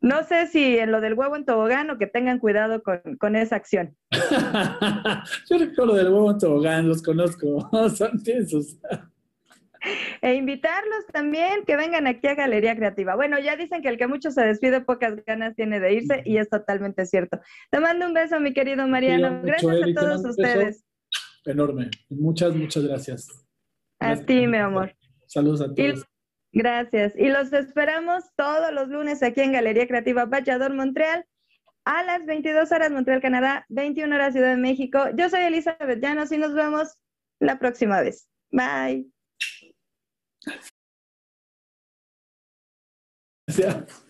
No sé si en lo del huevo en tobogán o que tengan cuidado con, esa acción. Yo recuerdo lo del huevo en tobogán, los conozco, son tensos. E invitarlos también que vengan aquí a Galería Creativa. Bueno, ya dicen que el que mucho se despide, pocas ganas tiene de irse y es totalmente cierto. Te mando un beso, mi querido Mariano. Gracias a todos ustedes enorme. Muchas, muchas gracias. A ti, mi amor. Saludos a todos. gracias. Y los esperamos todos los lunes aquí en Galería Creativa Vallador, Montreal, a las 22 horas Montreal, Canadá, 21 horas Ciudad de México. Yo soy Elizabeth Llanos y nos vemos la próxima vez. Bye. Gracias.